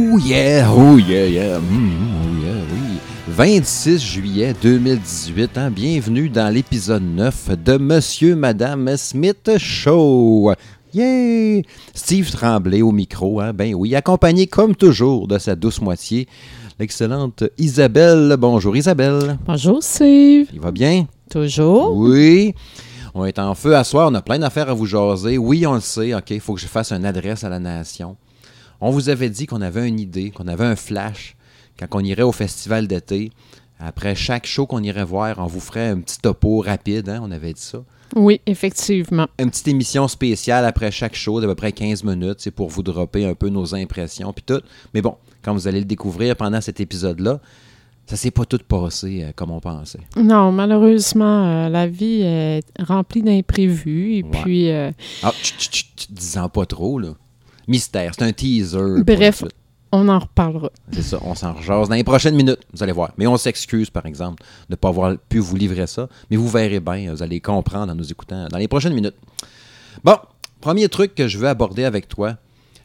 Oh yeah, oh yeah, yeah, mm, oh yeah, oui. 26 juillet 2018, hein, bienvenue dans l'épisode 9 de Monsieur, Madame Smith Show. Yeah! Steve Tremblay au micro, hein, ben oui, accompagné comme toujours de sa douce moitié, l'excellente Isabelle. Bonjour Isabelle. Bonjour Steve. Il va bien? Toujours. Oui. On est en feu à soir, on a plein d'affaires à vous jaser. Oui, on le sait, OK, il faut que je fasse une adresse à la nation. On vous avait dit qu'on avait une idée, qu'on avait un flash quand on irait au festival d'été. Après chaque show qu'on irait voir, on vous ferait un petit topo rapide, hein, on avait dit ça. Oui, effectivement. Une petite émission spéciale après chaque show d'à peu près 15 minutes, c'est pour vous dropper un peu nos impressions puis tout. Mais bon, quand vous allez le découvrir pendant cet épisode-là, ça s'est pas tout passé euh, comme on pensait. Non, malheureusement, euh, la vie est remplie d'imprévus. Et Ouais. puis, euh, Ah, tch, tch, tch, tch, dis-en pas trop, là. Mystère, c'est un teaser. Bref. on en reparlera. C'est ça, on s'en rejase dans les prochaines minutes, vous allez voir. Mais on s'excuse, par exemple, de ne pas avoir pu vous livrer ça. Mais vous verrez bien, vous allez comprendre en nous écoutant dans les prochaines minutes. Bon, premier truc que je veux aborder avec toi,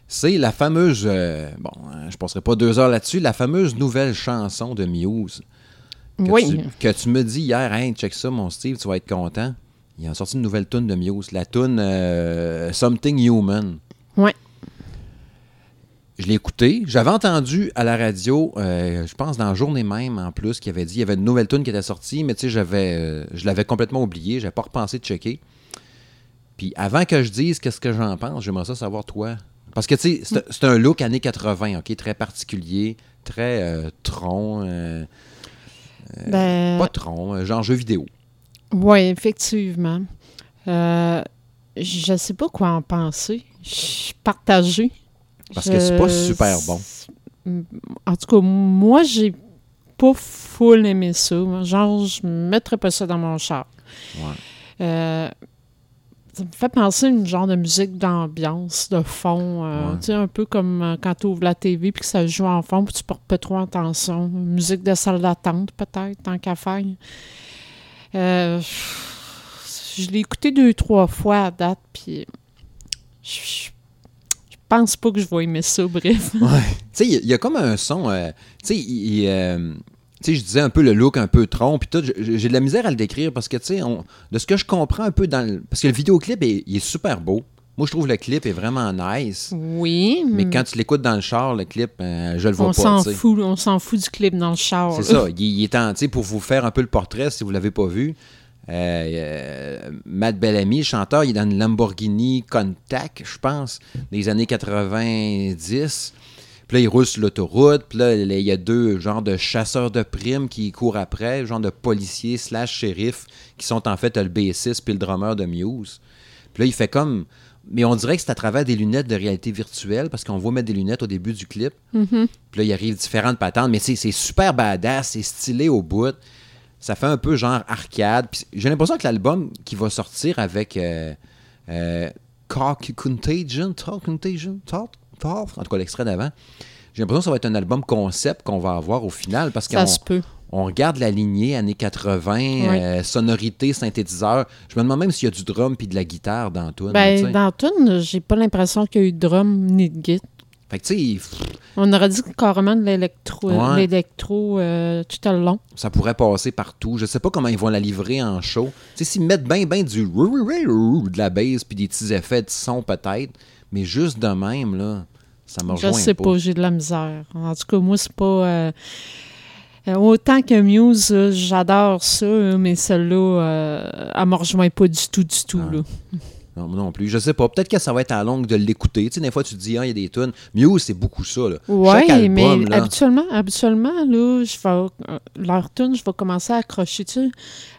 c'est la fameuse, euh, bon, hein, je ne passerai pas deux heures là-dessus, la fameuse nouvelle chanson de Muse. Que Oui. Tu, que tu me dis hier, hey, check ça, mon Steve, tu vas être content. Il a sorti une nouvelle tune de Muse, la tune euh, Something Human. Ouais. Je l'ai écouté. J'avais entendu à la radio, euh, je pense dans la journée même en plus, qu'il avait dit il y avait une nouvelle tune qui était sortie, mais tu sais, j'avais, euh, je l'avais complètement oublié. J'avais pas repensé de checker. Puis avant que je dise qu'est-ce que j'en pense, j'aimerais ça savoir toi. Parce que tu sais, c'est, un look années 80, ok, très particulier, très euh, tronc, Ben, pas tronc, genre jeu vidéo. oui, effectivement. Euh, je sais pas quoi en penser. Je suis partagée. Parce que c'est pas super bon. En tout cas, moi, j'ai pas full aimé ça. Genre, je mettrais pas ça dans mon char. Ouais. Euh, ça me fait penser à une genre de musique d'ambiance, de fond. euh, Ouais. Tu sais, un peu comme euh, quand tu ouvres la TV puis que ça joue en fond puis tu portes pas trop attention. Une musique de salle d'attente, peut-être, tant qu'à faire. Euh, je l'ai écouté deux, trois fois à date, puis je, je pense pas que je vais aimer ça, bref. Tu sais, il y a- il y, a comme un son. euh, tu sais, il- il, euh, tu sais, je disais un peu le look un peu tronc, puis tout. j'ai- de la misère à le décrire parce que, tu sais, de ce que je comprends un peu dans le. Parce que le vidéoclip, est, il est super beau. Moi, je trouve le clip est vraiment nice. Oui, Mais quand tu l'écoutes dans le char, le clip, euh, je le vois on pas. s'en fout, on s'en fout du clip dans le char. C'est ça. Il, il est en, tu sais, pour vous faire un peu le portrait, si vous l'avez pas vu. Euh, euh, Matt Bellamy, chanteur, il est dans une Lamborghini Contact, je pense, des années 90. Puis là, il roule sur l'autoroute. Puis là, il y a deux genres de chasseurs de primes qui courent après, genre de policiers slash shérifs, qui sont en fait le bassiste puis le drummer de Muse. Puis là, il fait comme... Mais on dirait que c'est à travers des lunettes de réalité virtuelle, parce qu'on voit mettre des lunettes au début du clip. Mhm. Puis là, il arrive différentes patentes, mais c'est super badass, c'est stylé au bout. Ça fait un peu genre arcade. J'ai l'impression que l'album qui va sortir avec euh, euh, Contagion, Talk Contagion, Talk, Talk, en tout cas l'extrait d'avant, j'ai l'impression que ça va être un album concept qu'on va avoir au final parce Ça qu'on se peut. on regarde la lignée années 80, euh, sonorité, synthétiseur. Je me demande même s'il y a du drum puis de la guitare dans tout. Ben, dans Tune, j'ai pas l'impression qu'il y a eu de drum ni de guitare. Fait que tu sais, pff, On aurait dit carrément de l'électro, Ouais. l'électro euh, tout le long. ça pourrait passer partout. Je sais pas comment ils vont la livrer en show. Tu sais, s'ils mettent bien, bien du de la bass puis des petits effets de son peut-être, mais juste de même, là, ça me Je sais pas, j'ai de la misère. En tout cas, moi, c'est pas. euh, euh, autant que Muse, euh, j'adore ça, euh, mais celle-là, euh, elle me rejoint pas du tout, du tout. Ah. là. Non, moi non plus. Je sais pas. Peut-être que ça va être à longue de l'écouter. Tu sais, des fois, tu te dis, ah, il y a des tunes. Muse, c'est beaucoup ça, album, mais là. habituellement, habituellement, là, je vais, euh, leur tune, je vais commencer à accrocher,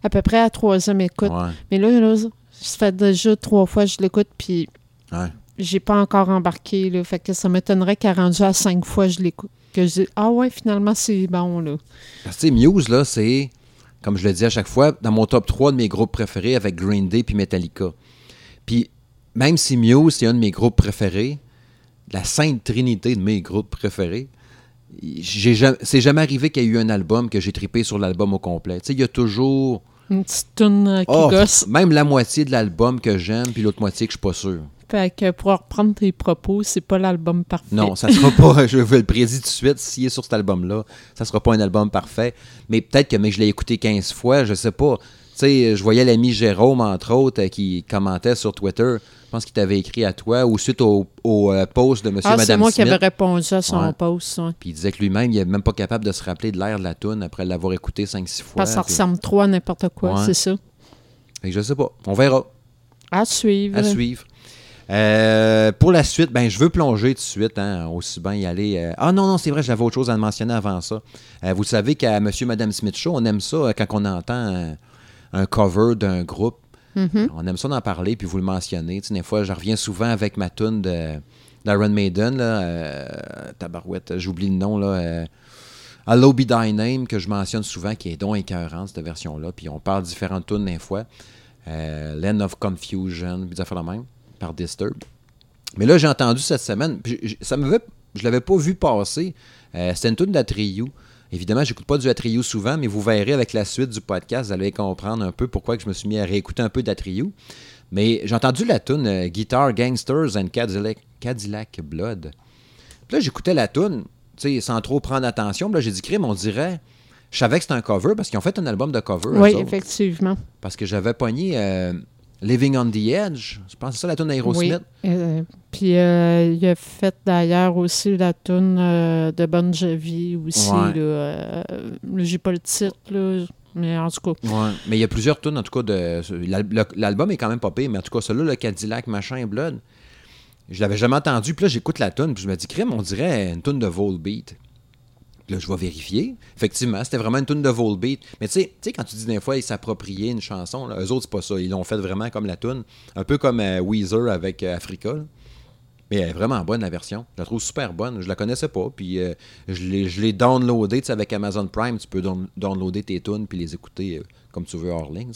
à peu près à troisième écoute. Ouais, Mais là, là, ça fait déjà trois fois que je l'écoute, puis ouais. j'ai pas encore embarqué, là. Fait que ça m'étonnerait qu'à rendu à cinq fois, je l'écoute. Que je dis, ah ouais, finalement, c'est bon, là. Parce que, Muse, là, c'est, comme je le dis à chaque fois, dans mon top 3 de mes groupes préférés avec Green Day puis Metallica. Puis, même si Muse, c'est un de mes groupes préférés, la sainte trinité de mes groupes préférés, jamais- c'est jamais arrivé qu'il y ait eu un album que j'ai tripé sur l'album au complet. Tu sais, il y a toujours Une petite tune euh, qui oh, gosse. même la moitié de l'album que j'aime, puis l'autre moitié que je suis pas sûr. Fait que pour reprendre tes propos, c'est pas l'album parfait. Non, ça sera pas, je vous le prédis tout de suite, s'il est sur cet album-là, ça sera pas un album parfait. Mais peut-être que mais je l'ai écouté 15 fois, je sais pas. Tu sais, je voyais l'ami Jérôme, entre autres, euh, qui commentait sur Twitter. Je pense qu'il t'avait écrit à toi, ou suite au, au, euh, post de M. ah, et c'est Mme moi qui avais répondu à son Ouais. post. ouais. Puis il disait que lui-même, il n'est même pas capable de se rappeler de l'air de la toune après l'avoir écouté 5-6 fois. Parce que ça Puis- ressemble trop à n'importe quoi, Ouais. c'est ça. Fait que je sais pas. On verra. À suivre. À suivre. Euh, pour la suite, ben, je veux plonger tout de suite, hein, aussi bien y aller. euh, Ah non, non, c'est vrai, j'avais autre chose à mentionner avant ça. Euh, vous savez qu'à Monsieur Madame Smith Show, on aime ça quand on entend un, cover d'un groupe. Mhm. On aime ça d'en parler, puis vous le mentionnez. Tu sais, des fois, je reviens souvent avec ma tune de d'Iron Maiden, là, euh, tabarouette, j'oublie le nom, là. euh, Hello Be Thy Name, que je mentionne souvent, qui est donc écœurante, cette version-là. Puis on parle différentes tunes des fois. Euh, Land of Confusion, puis des affaires de même, par Disturb. Mais là, j'ai entendu cette semaine, puis j- j- ça me je l'avais pas vu passer. Euh, C'était une tune d'Atriou. Évidemment, j'écoute pas du Atriou souvent, mais vous verrez avec la suite du podcast, vous allez comprendre un peu pourquoi que je me suis mis à réécouter un peu d'Atriou. Mais j'ai entendu la tune euh, Guitar Gangsters and Cadillac, Cadillac Blood. Puis là, j'écoutais la tune, tu sais, sans trop prendre attention. Puis là, j'ai dit, crime, on dirait. Je savais que c'était un cover parce qu'ils ont fait un album de cover. Oui, effectivement. Parce que j'avais pogné euh, Living on the Edge. Je pense que c'est ça la tune d'Aerosmith. Oui. Euh, puis euh, il a fait d'ailleurs aussi la tune euh, de Bon Jovi aussi. Ouais. J'ai pas le titre, là, mais en tout cas. Ouais. Mais il y a plusieurs tunes, en tout cas. de L'album est quand même pas pire, mais en tout cas, celui-là, le Cadillac, machin, Blood, je l'avais jamais entendu. Puis là, j'écoute la tune, puis je me dis, crime, on dirait une tune de Volbeat. Là, je vais vérifier. Effectivement, c'était vraiment une tune de Volbeat. Mais tu sais, quand tu dis des fois, ils s'appropriaient une chanson, là, eux autres, c'est pas ça. Ils l'ont fait vraiment comme la tune. Un peu comme euh, Weezer avec euh, Africa. Mais elle est vraiment bonne, la version. Je la trouve super bonne. Je la connaissais pas. Puis euh, je l'ai je l'ai downloadé. Tu sais, avec Amazon Prime, tu peux down- downloader tes tunes puis les écouter comme tu veux hors ligne.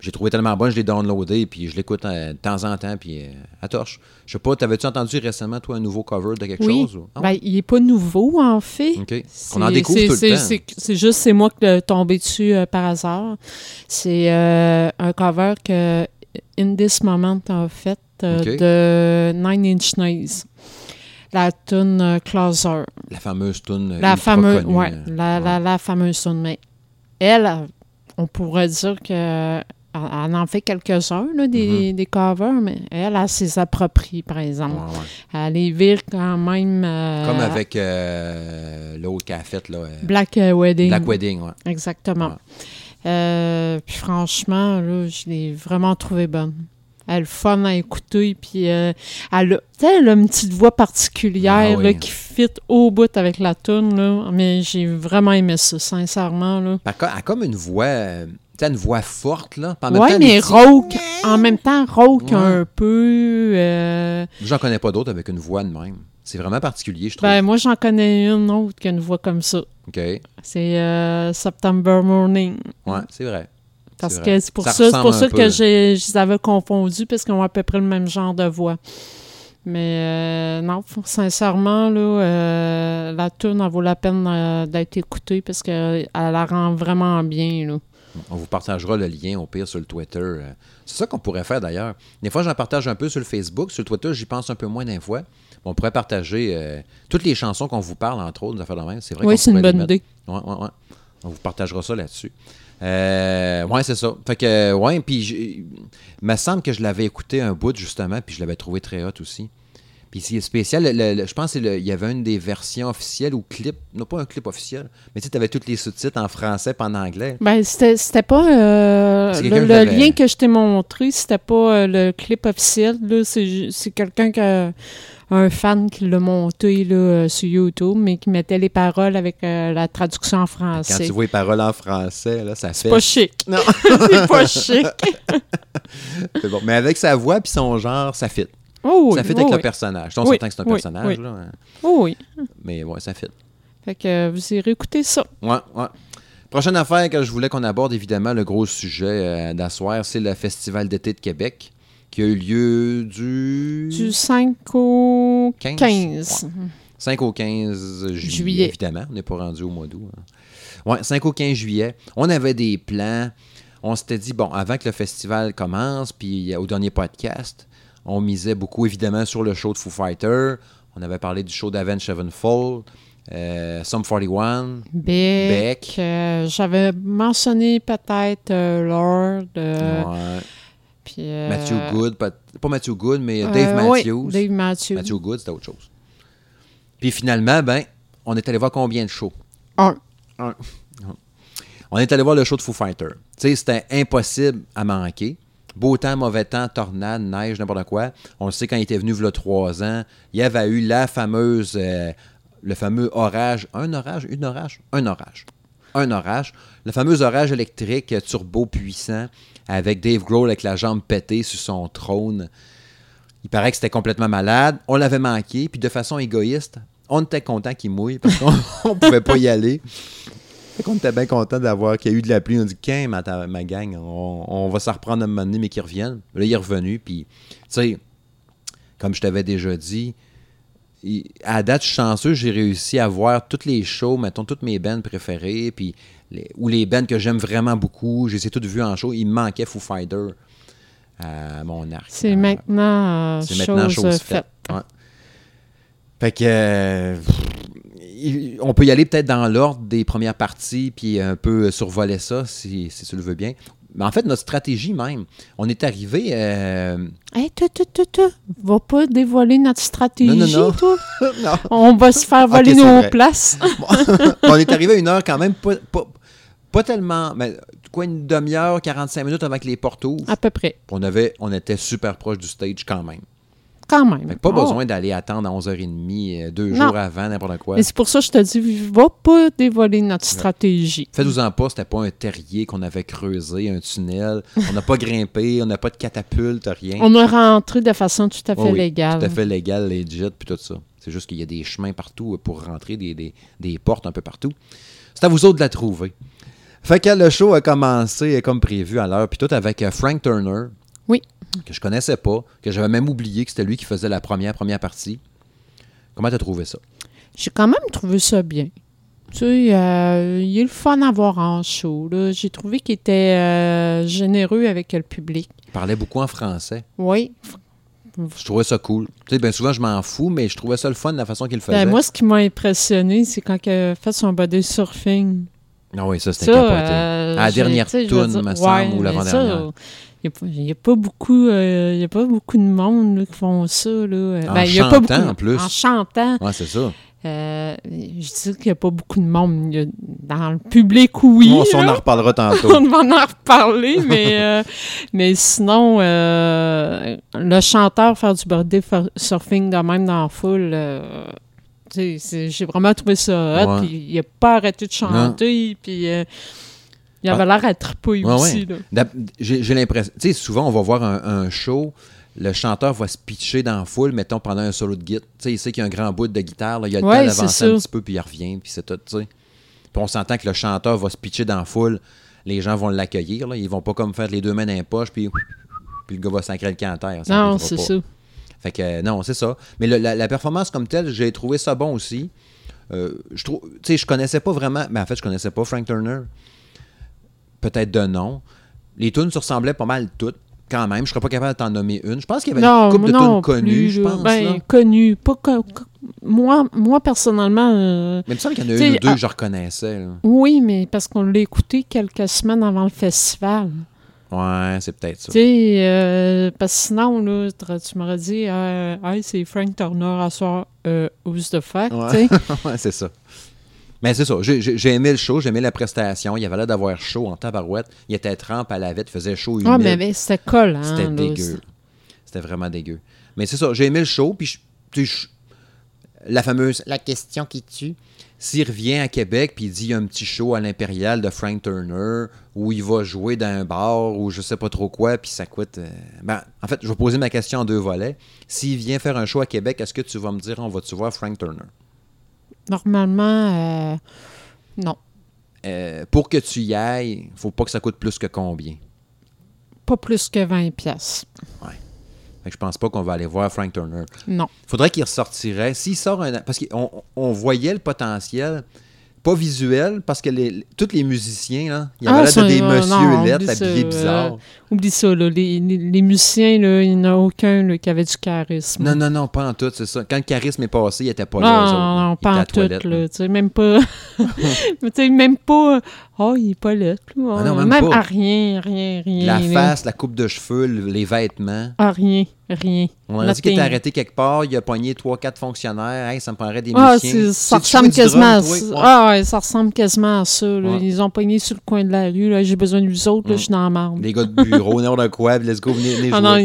J'ai trouvé tellement bon, je l'ai downloadé, puis je l'écoute euh, de temps en temps, puis euh, à torche. Je sais pas, t'avais-tu entendu récemment, toi, un nouveau cover de quelque Oui. chose? ou- Ben, il est pas nouveau, en fait. OK. C'est- On en découvre c'est- tout le temps. C'est juste, c'est moi qui l'ai tombé dessus euh, par hasard. C'est euh, un cover que In This Moment a fait euh, de Nine Inch Nails. La tune Closer. La fameuse tune La fameuse, ouais, la, la, la fameuse tune. Mais elle, on pourrait dire que elle en fait quelques-uns, des, des covers, mais elle, elle s'est approprie, par exemple. Ouais, ouais. Elle les vire quand même. euh, Comme avec euh, l'autre qu'elle a là. euh, Black Wedding. Black Wedding, ouais. Exactement. Ouais. Puis franchement, là, je l'ai vraiment trouvée bonne. Elle est fun à écouter, puis elle, a, elle a une petite voix particulière Ah oui. là, qui fit au bout avec la tune là. Mais j'ai vraiment aimé ça, sincèrement. Là. Elle a elle a comme une voix, une voix forte, là. temps, mais petits- rauque. En même temps, rauque Ouais. un peu. euh, J'en connais pas d'autres avec une voix de même. C'est vraiment particulier, je trouve. ben, moi, j'en connais une autre qui a une voix comme ça. OK. C'est euh, September Morning. c'est vrai. Parce que c'est pour Ça ça, c'est pour ressemble ça un que j'ai- je les avais confondus parce qu'ils ont à peu près le même genre de voix. Mais euh, non, sincèrement, là, euh, la tune, elle vaut la peine euh, d'être écoutée parce qu'elle la rend vraiment bien. Là. On vous partagera le lien au pire sur le Twitter. euh. C'est ça qu'on pourrait faire d'ailleurs. Des fois, j'en partage un peu sur le Facebook. Sur le Twitter, j'y pense un peu moins d'un fois. On pourrait partager euh, toutes les chansons qu'on vous parle, entre autres, des affaires de même. C'est vrai Oui, c'est une bonne idée. Ouais, ouais, ouais. On vous partagera ça là-dessus. Euh, ouais, c'est ça. Fait que, ouais, puis il me semble que je l'avais écouté un bout, justement, puis je l'avais trouvé très hot aussi. Puis c'est spécial, le- je pense qu'il y avait une des versions officielles ou clip, non pas un clip officiel, mais tu sais, avais tous les sous-titres en français et en anglais. Ben, c'était pas. euh, le lien que je t'ai montré, c'était pas euh, le clip officiel. C'est quelqu'un qui. Un fan qui l'a monté là, euh, sur YouTube, mais qui mettait les paroles avec euh, la traduction en Quand français. tu vois les paroles en français, là, ça fait. C'est pas chic. Non. c'est pas chic. C'est bon. Mais avec sa voix puis son genre, ça fit. Oh, oui, ça fit oh, avec oui. le personnage. On Oui, s'entend que c'est un personnage, oui. là. hein. Oh oui. Mais ouais, ça fit. Fait que euh, vous irez écouter ça. Ouais, ouais. Prochaine affaire que je voulais qu'on aborde, évidemment, le gros sujet euh, d'asseoir, c'est le Festival d'été de Québec qui a eu lieu du, Du 5 au 15. 15. 5 au 15 juillet, Juillet. évidemment. On n'est pas rendu au mois d'août. hein. Ouais, 5 au 15 juillet. On avait des plans. On s'était dit, bon, avant que le festival commence, puis euh, au dernier podcast, On misait beaucoup, évidemment, sur le show de Foo Fighter. On avait parlé du show d'Avenged Sevenfold, euh, Sum 41. Beck. Beck. euh, J'avais mentionné peut-être euh, Lord. euh, Ouais. puis, euh, Matthew Good, pas, pas Matthew Good, mais euh, Dave oui, Matthews. Dave Matthews. Matthew Good, c'était autre chose. Puis finalement, ben, on est allé voir combien de shows? Un. On est allé voir le show de Foo Fighter. Tu sais, c'était impossible à manquer. Beau temps, mauvais temps, tornade, neige, n'importe quoi. On le sait quand il était venu il trois ans, il y avait eu la fameuse, euh, le fameux orage. Un orage? Une orage? Un orage. Un orage. Le fameux orage électrique turbo puissant avec Dave Grohl avec la jambe pétée sur son trône. Il paraît que c'était complètement malade. On l'avait manqué, puis de façon égoïste, on était content qu'il mouille parce qu'on ne pouvait pas y aller. Fait qu'on était bien content d'avoir qu'il y a eu de la pluie. On dit, qu'un, ma, ma gang, on, on va s'en reprendre un moment donné, mais qu'il revienne. Là, il est revenu, puis, tu sais, comme je t'avais déjà dit, à date, je suis chanceux, j'ai réussi à voir toutes les shows, mettons, toutes mes bands préférées, puis, les- ou les bands que j'aime vraiment beaucoup, je les ai toutes vues en show. Il me manquait Foo Fighter à mon arc. C'est Euh, maintenant, euh, c'est maintenant chose, chose euh, faite. faite. Ouais. Fait que euh, on peut y aller peut-être dans l'ordre des premières parties, puis un peu survoler ça, si, si tu le veux bien. Mais en fait, notre stratégie même, on est arrivé. euh, Hey, tu, tu, tu, tu, va pas dévoiler notre stratégie, Non, non, non. toi? non, On va se faire voler nos places. on est arrivé à une heure quand même pas, pas, pas tellement. Mais quoi, une demi-heure, 45 minutes avant que les portes ouvrent? À peu près. On, avait, on était super proche du stage quand même. Quand même. Fait que pas Oh. besoin d'aller attendre à 11h30, euh, deux Non. jours avant, n'importe quoi. Mais c'est pour ça que je te dis, va pas dévoiler notre stratégie. Faites-vous-en pas, c'était pas un terrier qu'on avait creusé, un tunnel. On n'a pas grimpé, on n'a pas de catapulte, rien. On est rentré de façon tout à fait Oh oui, légale. Tout à fait légal, legit, puis tout ça. C'est juste qu'il y a des chemins partout pour rentrer, des, des- des portes un peu partout. C'est à vous autres de la trouver. Fait que le show a commencé comme prévu à l'heure, puis tout avec euh, Frank Turner. Oui. Que je connaissais pas, que j'avais même oublié que c'était lui qui faisait la première, première partie. Comment t'as trouvé ça? J'ai quand même trouvé ça bien. Tu sais, euh, il est le fun à voir en show. là. J'ai trouvé qu'il était euh, généreux avec le public. Il parlait beaucoup en français. Oui. Je trouvais ça cool. Tu sais, bien souvent, je m'en fous, mais je trouvais ça le fun de la façon qu'il le faisait. Ben, moi, ce qui m'a impressionné, c'est quand il a fait son body surfing. Ah oui, ça, c'était capoté. euh, À la dernière tu sais, je veux toune, dire, me semble, ou l'avant-dernière. Il n'y a, pas- a pas beaucoup, euh, y a pas beaucoup de monde là, qui font ça. Là. En Ben, y a pas chantant, beaucoup- en plus. En chantant. Ouais, c'est ça. Euh, je dis qu'il n'y a pas beaucoup de monde. A- dans le public, oui. Bon, on en reparlera tantôt. on va en reparler, mais, euh, mais sinon, euh, le chanteur faire du birthday surfing de même dans la foule, euh, j'ai vraiment trouvé ça hot. Ouais. puis il n'a pas arrêté de chanter, puis euh, il avait l'air à tripouiller Ouais, aussi. ouais. J'ai l'impression. Tu sais, souvent, on va voir un, un show, le chanteur va se pitcher dans la foule, mettons, pendant un solo de guitare. Tu sais, il sait qu'il y a un grand bout de guitare, là, il a le Ouais, temps d'avancer un petit peu, puis il revient, puis c'est tout, tu sais. Puis on s'entend que le chanteur va se pitcher dans la foule, les gens vont l'accueillir. Ils vont pas comme faire les deux mains dans les poches, puis, puis le gars va sacrer le ça Non, c'est ça. Fait que euh, non, c'est ça. Mais le- la, la performance comme telle, j'ai trouvé ça bon aussi. Euh, je trouve, tu sais, je connaissais pas vraiment, mais en fait, je connaissais pas Frank Turner. Peut-être de nom. Les tunes se ressemblaient pas mal toutes, quand même. Je serais pas capable de t'en nommer une. Je pense qu'il y avait Non, une couple de tunes connues, je là. pense. Ben, là. connu. Pas co- co- moi, moi, personnellement, euh, Mais il me semble qu'il y en a une ou deux ah- que je reconnaissais. là. oui, mais parce qu'on l'a écouté quelques semaines avant le festival. Ouais, c'est peut-être ça. Tu sais, euh, parce que sinon, là, tu m'aurais dit, euh, hey, c'est Frank Turner à soir, euh, who's the fuck, Ouais. tu sais? ouais, c'est ça. Mais c'est ça. J'ai- aimé le show, j'ai aimé la prestation. Il y avait l'air d'avoir chaud en tabarouette. Il était trempe à la vette, il faisait chaud, humide. Ah, mais, mais c'était collant. C'était dégueu. C'était vraiment dégueu. Mais c'est ça, j'ai aimé le show, puis je- je- la fameuse La question qui tue. S'il revient à Québec, puis il dit il y a un petit show à l'Impérial de Frank Turner, où il va jouer dans un bar, ou je sais pas trop quoi, puis ça coûte. euh, Ben, en fait, je vais poser ma question en deux volets. S'il vient faire un show à Québec, est-ce que tu vas me dire on va-tu voir Frank Turner? Normalement, euh, non. Euh, Pour que tu y ailles, faut pas que ça coûte plus que combien? Pas plus que 20 pièces. Fait que je pense pas qu'on va aller voir Frank Turner. Non. faudrait qu'il ressortirait. S'il sort un. Parce qu'on on voyait le potentiel, pas visuel, parce que les, tous les musiciens, là, il y Ah, avait ça, de des euh, messieurs lettres oublie ça, habillés euh, bizarres. Oublie ça, là. Les, les- les musiciens, là, il n'y en a aucun là, qui avait du charisme. Non, non, non, pas en tout, c'est ça. Quand le charisme est passé, il était pas là. non, non, pas en à tout, là. Tu sais, même pas. Mais tu sais, même pas. Oh, il est pas là. là. Ah non, même même pas. à rien, rien, rien. La face, la coupe de cheveux, le- les vêtements. Ah, rien, rien. On a dit qu'il était arrêté quelque part, il a pogné 3-4 fonctionnaires. Hey, ça me prendrait des Ah, musiciens. ça ressemble quasiment à? Ouais. Ah, ouais, ça ressemble quasiment à ça. Ouais. Ils ont pogné sur le coin de la rue. J'ai besoin de vous autres. là, Mm. Je suis dans la marde. Les gars de bureau, n'importe quoi, let's go, venez, venez Ah jouer. non,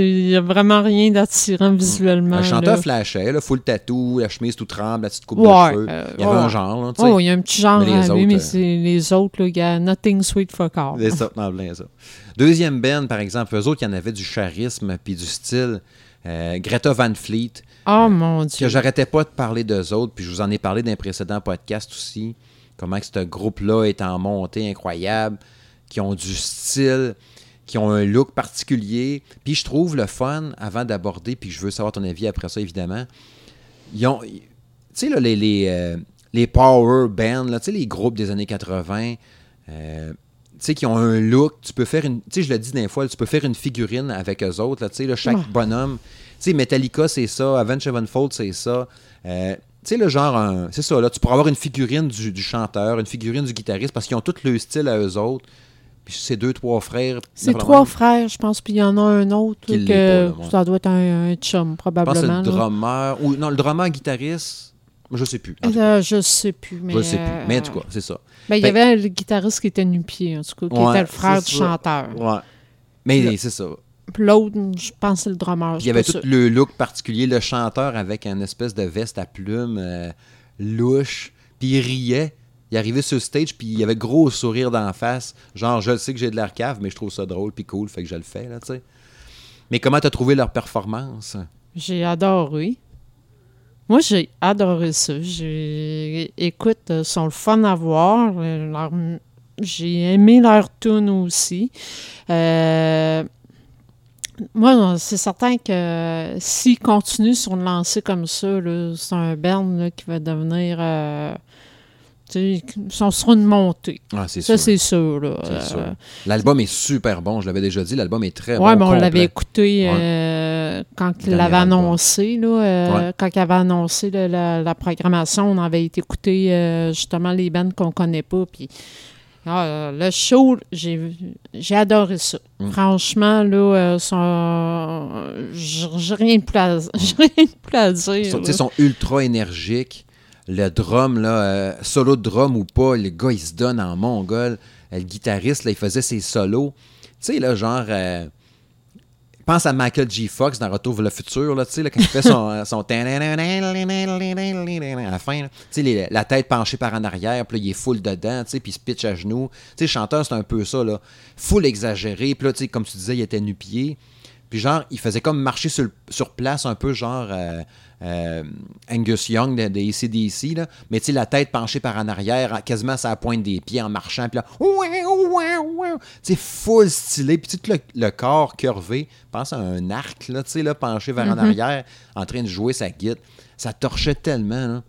il y a, vraiment rien d'attirant visuellement. Le chanteur là. flashait, là, full tatou, la chemise tout tremble, la petite coupe de cheveux. euh, il y avait un genre, là. Oh, il y a un petit genre Mais les lui, autres, mais euh, c'est les autres, là, il y a nothing sweet fuck all. C'est ça, en plein ça. Deuxième band, par exemple, eux autres, il y en avait du charisme puis du style. Euh, Greta Van Fleet, Oh mon que Dieu. j'arrêtais pas de parler d'eux autres, puis je vous en ai parlé dans un précédent podcast aussi, comment que ce groupe-là est en montée incroyable, qui ont du style, qui ont un look particulier. Puis je trouve le fun, avant d'aborder, puis je veux savoir ton avis après ça, évidemment, ils ont... Tu sais, là, les, les, euh, les power bands, là, tu sais, les groupes des années 80, euh, tu sais, qui ont un look, tu peux faire une... Tu sais, je le dis des fois, tu peux faire une figurine avec eux autres, là, tu sais, là, chaque bonhomme... Tu sais, Metallica, c'est ça, Avenged Sevenfold, c'est ça. Euh, tu sais, le genre, un- c'est ça, là, tu pourras avoir une figurine du, du chanteur, une figurine du guitariste, parce qu'ils ont tout le style à eux autres. Puis c'est deux, trois frères. C'est trois frères, je pense, puis il y en a un autre Qui que pas, là, ouais. ça doit être un, un chum, Je pense que c'est probablement. le drummer, ou non, le drummer guitariste, je sais plus. Tout Euh, je sais plus, mais. je sais plus. Mais en tout euh, cas, c'est ça. ben, il y avait le guitariste qui était nu-pied, en tout cas, qui Ouais, était le frère du ça. chanteur. Ouais. Mais c'est ça. Puis l'autre, je pense que c'est le drummer. Puis il y avait tout le look particulier, le chanteur avec une espèce de veste à plumes euh, louche, puis il riait. Il arrivait sur le stage, puis il y avait gros sourire d'en face. Genre, je sais que j'ai de l'air cave, mais je trouve ça drôle puis cool, fait que je le fais, là, tu sais. Mais comment t'as trouvé leur performance? J'ai adoré. Moi, j'ai adoré ça. J'ai... Écoute, ils sont le fun à voir. Euh, J'ai aimé leur tune aussi. Euh, Moi, c'est certain que s'ils continuent sur une lancée comme ça, c'est un là, qui va devenir... euh, sont sur une montée. Ah, c'est Ça, sûr. c'est sûr. Là. C'est Euh. L'album est super bon, je l'avais déjà dit, l'album est très Ouais, bon. mais on complet. l'avait écouté Ouais. euh, quand il l'avait annoncé. Là, euh, Ouais. Quand il avait annoncé là, la, la programmation, on avait été écouter justement les bands qu'on connaît pas. Puis, ah, le show, j'ai j'ai adoré ça. Mm. Franchement, là, euh, son- j'ai rien de plus à, j'ai rien de plus à dire. Ils sont ultra énergiques. Le drum, là, euh, solo de drum ou pas, le gars, il se donne en mongol. Euh, Le guitariste, là, il faisait ses solos. Tu sais, là, genre... euh, pense à Michael G. Fox dans Retour vers le futur, là, tu sais, là, quand il fait son... son à la fin, la tête penchée par en arrière, puis là, il est full dedans, tu sais, puis il se pitch à genoux. Tu sais, chanteur, c'est un peu ça, là. Full exagéré, puis là, tu sais, comme tu disais, il était nu-pied. Puis genre, il faisait comme marcher sur, sur place, un peu genre euh, Angus Young de, de ACDC, là. Mais tu sais, la tête penchée par en arrière, quasiment à la pointe des pieds en marchant. Puis là, tu sais, full stylé. Puis tout le, le corps curvé, pense à un arc, là, tu sais, là, penché vers en arrière, en train de jouer sa guitare. Ça torchait tellement, là.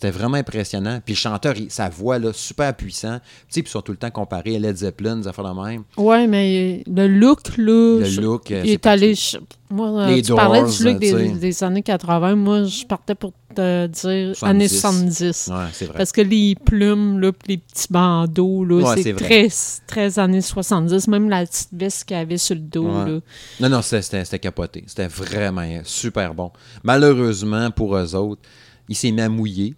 C'était vraiment impressionnant. Puis le chanteur, il- sa voix, là, super puissant. Tu sais, puis ils sont tout le temps comparés à Led Zeppelin, des affaires de même. Ouais, mais le look, là. Le je- look, euh, il est allé. ch- Moi, euh, Les tu parlais du look des, années 80. Moi, je partais pour te dire 70. années 70. Ouais, c'est vrai. Parce que les plumes, là, les petits bandeaux, là, Ouais, c'est très, très années 70. Même la petite veste qu'il avait sur le dos, Ouais. là. Non, non, c'était- capoté. C'était vraiment super bon. Malheureusement, pour eux autres, il s'est mis à mouiller.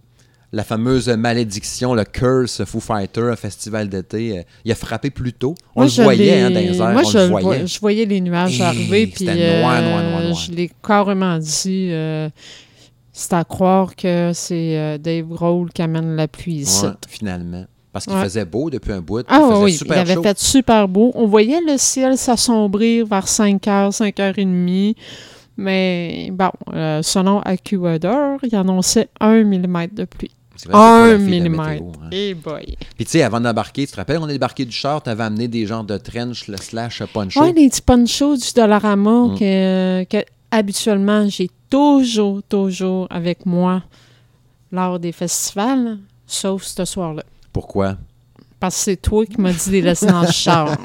La fameuse malédiction, le curse Foo Fighter, un festival d'été, euh, il a frappé plus tôt. On Moi, le voyait hein, dans les airs, Moi, on je, le voyait. je voyais les nuages arriver, puis c'était noir, noir, noir, euh, noir. je l'ai carrément dit. euh, c'est à croire que c'est Dave Grohl qui amène la pluie ici. Ouais, finalement. Parce qu'il Ouais. faisait beau depuis un bout. Ah il oui, super il avait chaud. fait super beau. On voyait le ciel s'assombrir vers 5h, 5h30. Mais bon, euh, selon AccuWeather, il annonçait 1 mm de pluie. C'est vrai, c'est pas 1 la fille de la mm. météo, hein. Et boy. Puis tu sais, avant d'embarquer, tu te rappelles, on est débarqué du char, t'avais amené des genres de trench le slash poncho. Ouais, les petits ponchos du Dollarama Mm. que, que habituellement j'ai toujours, toujours avec moi lors des festivals. sauf ce soir-là. Pourquoi? Parce que c'est toi qui m'as dit de les laisser dans le char.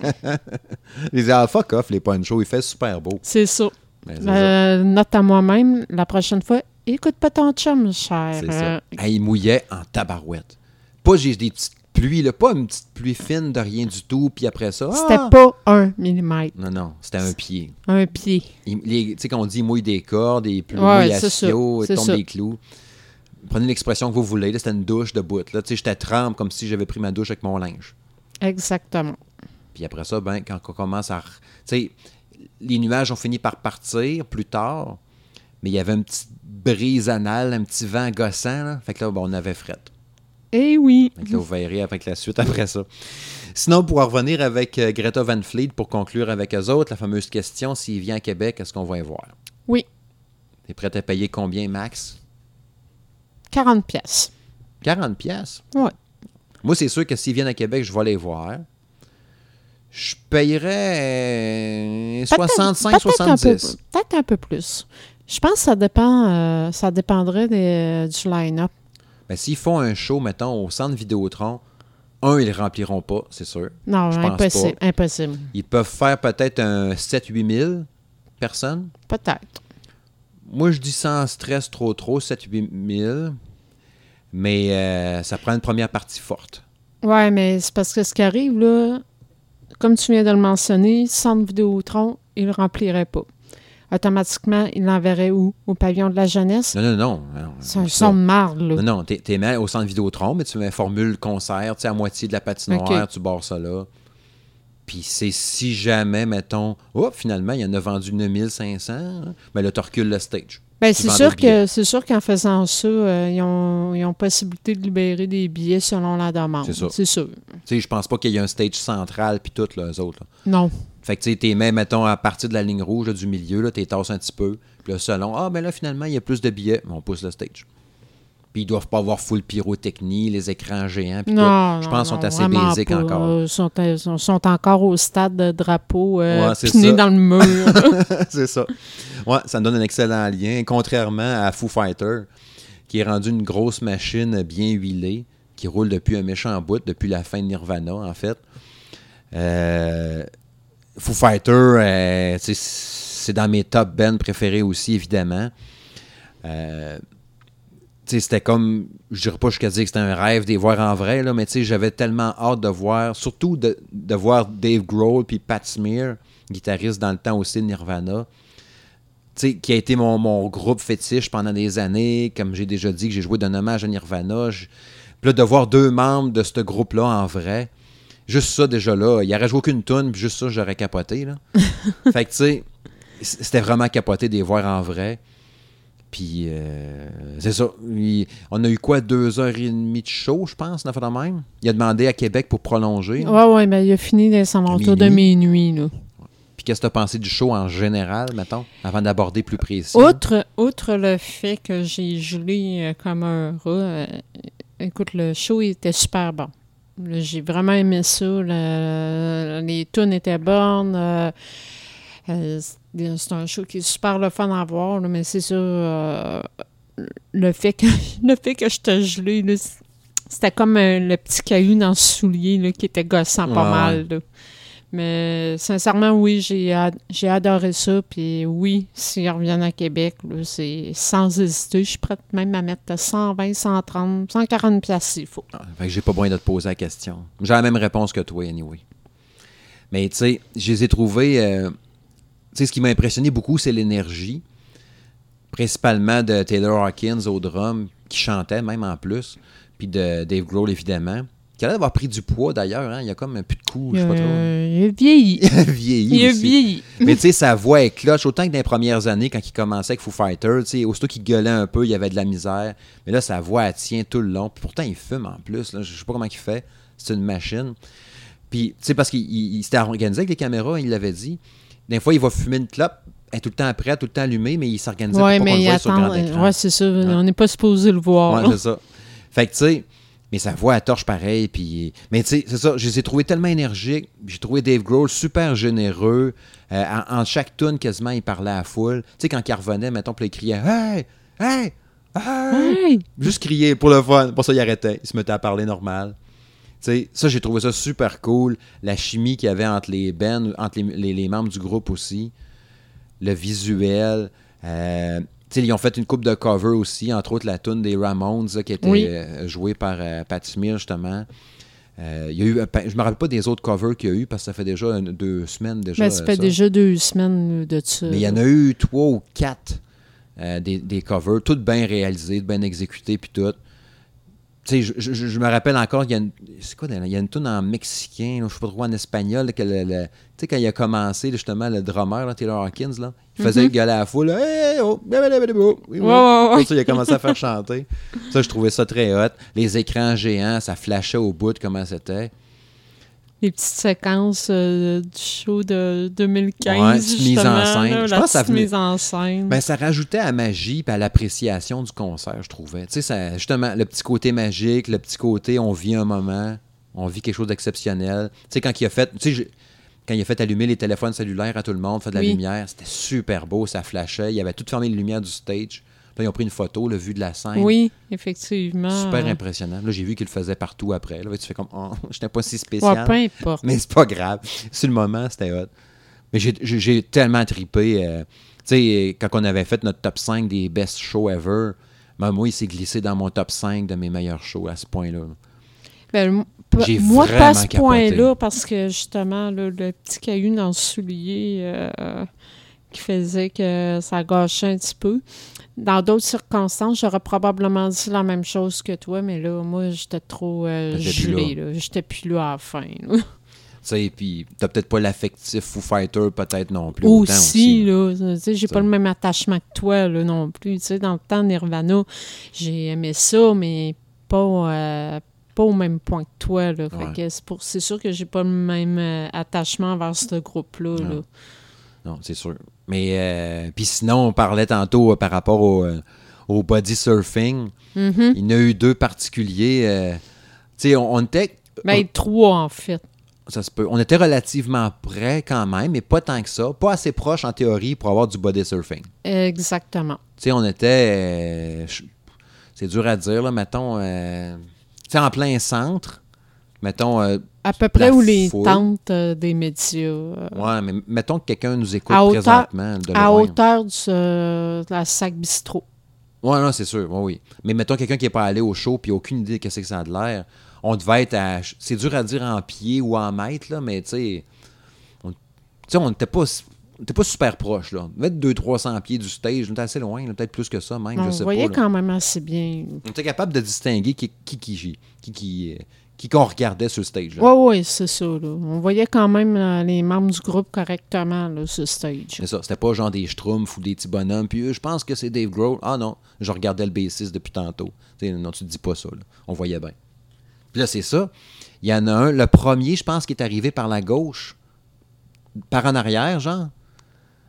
Les disaient, ah, fuck off, les ponchos, il fait super beau. C'est ça. Ben, ça. Euh, note à moi-même, la prochaine fois, écoute pas ton chum, cher. C'est Euh, ça. Hey, il mouillait en tabarouette. Pas j'ai des petites pluies, là, pas une petite pluie fine de rien du tout, puis après ça. C'était ah! pas un millimètre, Non, non, c'était un pied. un pied. Tu sais, quand on dit il mouille des cordes, il pleut, Ouais, à c'est tombe ça. des clous. Prenez l'expression que vous voulez, là, c'était une douche de bout. Là, tu sais, j'étais trempe comme si j'avais pris ma douche avec mon linge. Exactement. Puis après ça, ben, quand on commence à. Tu sais, les nuages ont fini par partir plus tard, mais il y avait une petite brise anale, un petit vent gossant. Là. Fait que là, ben, on avait fret. Eh oui. Fait que là, vous verrez avec la suite après ça. Sinon, pour en revenir avec euh, Greta Van Fleet, pour conclure avec eux autres, la fameuse question s'il vient à Québec, est-ce qu'on va y voir? Oui. T'es prêt à payer combien, max? 40 pièces. 40 pièces? Ouais. Moi, c'est sûr que s'ils viennent à Québec, je vais les voir. Je payerais euh, 65, Peut-être un peu- 70. Peut-être un peu plus. Je pense que ça dépend, euh, ça dépendrait des- du line-up. Ben, s'ils font un show, mettons, au centre Vidéotron, un, ils ne rempliront pas, c'est sûr. Non, Je pense impossible. Impossible. Ils peuvent faire peut-être un 7-8 000 personnes. Peut-être. Moi, je dis sans stress trop trop, 7-8 000. Mais euh, ça prend une première partie forte. Ouais, mais c'est parce que ce qui arrive, là, comme tu viens de le mentionner, Centre Vidéotron, il ne le remplirait pas. Automatiquement, il l'enverrait où? Au pavillon de la jeunesse? Non, non, non. non, C'est son de marde, là. Non, non, t'es, au centre Vidéotron, mais tu mets formule concert, tu sais, à moitié de la patinoire, tu barres ça là. Puis c'est si jamais, mettons, oh, finalement, il en a vendu 9500, hein, ben là, tu recules le stage. Ben, Tu c'est sûr que c'est sûr qu'en faisant ça, euh, ils, ont, ils ont possibilité de libérer des billets selon la demande. C'est ça. C'est sûr. Tu sais, je pense pas qu'il y ait un stage central, puis tout, là, eux autres. là. Non. Fait que tu sais, t'es mets, mettons, à partir de la ligne rouge là, du milieu, là, t'es tasses un petit peu. Puis là, selon, ah, ben là, finalement, il y a plus de billets, mais on pousse le stage. Puis ils doivent pas avoir full pyrotechnie, les écrans géants, puis tout. Non, Je pense qu'ils sont assez basiques encore. Ils sont, sont- sont encore au stade de drapeau euh, Ouais, piné dans le mur. c'est ça. Ouais, ça me donne un excellent lien, contrairement à Foo Fighter, qui est rendu une grosse machine bien huilée, qui roule depuis un méchant bout, depuis la fin de Nirvana, en fait. Euh, Foo Fighter, euh, c'est dans mes top bands préférés aussi, évidemment. Euh, c'était comme, je dirais pas jusqu'à dire que c'était un rêve de les voir en vrai, mais j'avais tellement hâte de voir, surtout de, voir Dave Grohl puis Pat Smear, guitariste dans le temps aussi de Nirvana, qui a été mon, mon groupe fétiche pendant des années, comme j'ai déjà dit que j'ai joué d'un hommage à Nirvana. Puis là, de voir deux membres de ce groupe-là en vrai, juste ça déjà là, il aurait joué aucune tune, puis juste ça, j'aurais capoté. Là. fait que tu sais, c'était vraiment capoté de les voir en vrai. Puis, euh, c'est ça. Il- on a eu quoi, deux heures et demie de show, je pense, on a fait de même? Il a demandé à Québec pour prolonger. ouais, ouais, mais il a fini dans son autour de minuit. Là. Puis, qu'est-ce que tu as pensé du show en général, mettons, avant d'aborder plus précis? Outre, outre le fait que j'ai gelé euh, comme un rat, euh, écoute, le show il était super bon. J'ai vraiment aimé ça. le- les tunes étaient bonnes. euh, euh, c'est un show qui est super le fun à voir, là, mais c'est ça. euh, le, fait que, le fait que je te gelé, là, c- c'était comme le petit caillou dans le soulier là, qui était gossant pas Ouais, mal. là. Mais sincèrement, oui, j'ai ad- adoré ça. Puis oui, s'ils reviennent à Québec, c'est sans hésiter. Je suis prête même à mettre 120, 130, 140 pièces s'il faut. Ah, fait que j'ai pas besoin de te poser la question. J'ai la même réponse que toi, anyway. Mais tu sais, je les ai trouvés. euh, tu sais, ce qui m'a impressionné beaucoup, c'est l'énergie. Principalement de Taylor Hawkins au drum, qui chantait même en plus. Puis de Dave Grohl, évidemment. Qui a l'air d'avoir pris du poids d'ailleurs. Hein? Il y a comme un peu de cou, je sais pas trop. Euh, il a vieilli. Il a vieilli. il a aussi. vieilli. Mais tu sais, sa voix est cloche. Autant que dans les premières années, quand il commençait avec Foo Fighters, tu sais, aussitôt qu'il gueulait un peu, il y avait de la misère. Mais là, sa voix, elle tient tout le long. Puis pourtant, il fume en plus. Là. Je sais pas comment il fait. C'est une machine. Puis, tu sais, parce qu'il il- il s'était organisé avec les caméras, il l'avait dit. Des fois, il va fumer une clope. Est tout le temps prête, tout le temps allumée, mais il s'organisait Oui, pour qu'on le il voie sur attend. grand écran. Ouais, c'est ça. On n'est pas supposé le voir. Ouais, c'est ça. Fait que, tu sais, mais sa voix, elle torche pareil. Puis, mais, tu sais, c'est ça. Je les ai trouvés tellement énergiques. J'ai trouvé Dave Grohl super généreux. Euh, en, en chaque tune, quasiment, il parlait à la foule. Tu sais, quand il revenait, mettons, puis il criait Hey! Hey! Hey! Juste crier pour le fun. Pour ça, il arrêtait. Il se mettait à parler normal. Tu sais, ça, j'ai trouvé ça super cool. La chimie qu'il y avait entre les bands, entre les, les- les membres du groupe aussi. Le visuel. Euh, ils ont fait une coupe de cover aussi, entre autres la tune des Ramones là, qui était Oui. euh, jouée par euh, Pat Smear, justement. Euh, il y a eu, je me rappelle pas des autres covers qu'il y a eu parce que ça fait déjà une- deux semaines déjà. Ben, ça fait déjà deux semaines de ça. mais il y en a eu trois ou quatre euh, des, des covers, toutes bien réalisées, bien exécutées, puis tout. Tu sais, je, je- je me rappelle encore, il y a une, c'est quoi, il y a une tune en mexicain, là, je sais pas trop en espagnol, que le- le- tu sais, quand il a commencé, là, justement, le drummer, là, Taylor Hawkins, là, il faisait gueuler à la foule, là, hey, oh. Pour ça, il a commencé à faire chanter. Ça, je trouvais ça très hot. Les écrans géants, ça flashait au bout de comment c'était. Les petites séquences euh, du show de 2015. Ouais, mise en scène. là, Je la pense que ça petite venait- mise en scène. Ben, ça rajoutait à la magie et à l'appréciation du concert, je trouvais. Tu sais, ça- justement, le petit côté magique, le petit côté on vit un moment, on vit quelque chose d'exceptionnel. Tu sais, quand il a fait, tu sais, j'ai- quand il a fait allumer les téléphones cellulaires à tout le monde, fait de la Oui. lumière, c'était super beau, ça flashait. Il avait tout fermé les lumières du stage. Là, ils ont pris une photo, le vue de la scène. oui, effectivement. Super impressionnant. Là, j'ai vu qu'il le faisait partout après. Là, tu fais comme, oh, j'étais pas si Ouais, spécial. peu importe. Mais c'est pas grave. Sur le moment, c'était hot. Mais j'ai- tellement tripé. euh, tu sais, quand on avait fait notre top 5 des best shows ever, ben, moi, il s'est glissé dans mon top 5 de mes meilleurs shows à ce point-là. Ben, moi, pas à ce point-là, parce que justement, là, le petit caillou dans le soulier euh, qui faisait que ça gâchait un petit peu. Dans d'autres circonstances, j'aurais probablement dit la même chose que toi, mais là, moi, j'étais trop euh, là. J'étais plus là à la fin. là. Tu sais, puis t'as peut-être pas l'affectif Foo Fighter, peut-être non plus. autant Aussi, là. tu sais, j'ai pas le même attachement que toi, là, non plus. Tu sais, dans le temps, Nirvana, j'ai aimé ça, mais pas, euh, pas au même point que toi, là. Ouais. que c'est pour- c'est sûr que j'ai pas le même euh, attachement vers ce groupe-là, là. Non. C'est sûr. Mais, euh, puis sinon, on parlait tantôt euh, par rapport au, euh, au body surfing. Mhm. Il y en a eu deux particuliers. tu sais, on, on était. Ben, trois, en fait. Ça se peut. On était relativement près quand même, mais pas tant que ça. Pas assez proche en théorie pour avoir du body surfing. Exactement. Tu sais, on était. c'est dur à dire, là. Mettons. tu sais, en plein centre. Mettons. euh, À peu près où les foule. tentes euh, des médias. euh, ouais, mais mettons que quelqu'un nous écoute À hauteur- présentement. De à loin. hauteur du, de la sac bistrot. Ouais, non, c'est sûr. Oui, oui. Mais mettons quelqu'un qui n'est pas allé au show puis aucune idée de qu'est-ce que ça a de l'air. On devait être à. C'est dur à dire en pied ou en mètre, là, mais tu sais. On n'était pas. super proche, là. Être 200-300 pieds du stage. On était assez loin, peut-être plus que ça, même, On je sais voyait pas. là. quand même assez bien. On était capable de distinguer qui qui qui qui qui, qui qu'on regardait sur le stage. Oui, oui, c'est ça. Là. On voyait quand même euh, les membres du groupe correctement là, sur stage. C'est ça. C'était pas genre des schtroumpfs ou des petits bonhommes. Puis euh, je pense que c'est Dave Grohl. Ah non, je regardais le bassiste depuis tantôt. Non, tu te dis pas ça. là. On voyait bien. Puis là, c'est ça. Il y en a un. Le premier, je pense, qui est arrivé par la gauche. Par en arrière, genre.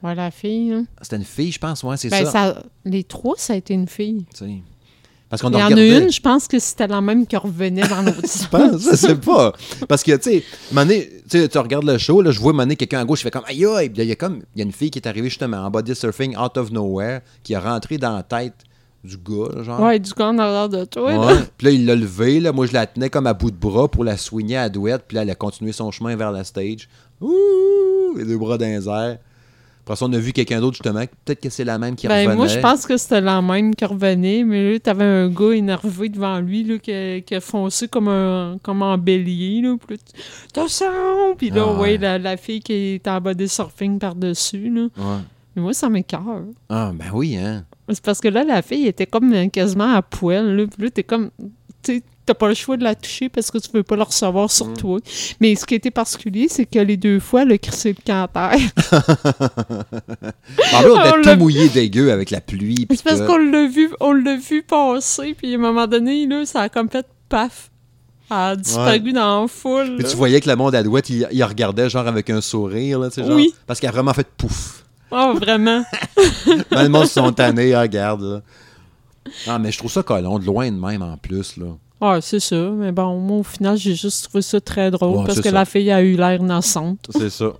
Ouais, la fille. hein. C'était une fille, je pense. Ouais, c'est Ben, ça. ça- Les trois, ça a été une fille. Parce qu'on Il y en a regardait- une, je pense que c'était la même qui revenait dans l'autre Je pense, je sais pas. Parce que, tu sais, Mané, tu regardes le show, là, je vois Mané, quelqu'un à gauche, je fais comme aïe aïe. Il y a comme, il y a une fille qui est arrivée justement en body surfing out of nowhere, qui a rentré dans la tête du gars, là, genre. Ouais, du coup, en arrière de toi. là. Puis là, il l'a levé, là. Moi, je la tenais comme à bout de bras pour la soigner à la douette. Puis là, elle a continué son chemin vers la stage. Ouh! Les deux bras dans les airs. Après ça, on a vu quelqu'un d'autre, justement. Peut-être que c'est la même qui Ben, revenait. moi, je pense que c'était la même qui revenait, mais là, t'avais un gars énervé devant lui là, qui, a, qui a foncé comme un, comme un bélier. Là, puis là, tu- attention! Puis là, Ah, ouais, ouais. la, la fille qui est en body surfing par-dessus. Là. Ouais. Mais moi, ça m'écœure. Ah, ben oui, hein. C'est parce que là, la fille était comme quasiment à poil. Là, Puis là, t'es comme. T'as pas le choix de la toucher parce que tu veux pas la recevoir sur Mm. toi. Mais ce qui était particulier, c'est que les deux fois, a crissé le canter. En plus, on On était l'a- tout mouillé dégueu avec la pluie. C'est parce qu'on l'a vu, on l'a vu passer, puis à un moment donné, là, ça a comme fait paf. A disparu dans la foule. Puis tu voyais que le monde à douette, il, il regardait genre avec un sourire, là, tu sais, genre. Oui. Parce qu'il a vraiment fait pouf. Oh, vraiment. Le monde sont tannés, regarde, là. Ah, mais je trouve ça colon, de loin de même en plus, là. Ah, c'est ça. Mais bon, moi, au final, j'ai juste trouvé ça très drôle Ouais, parce que ça. la fille a eu l'air innocente. C'est ça.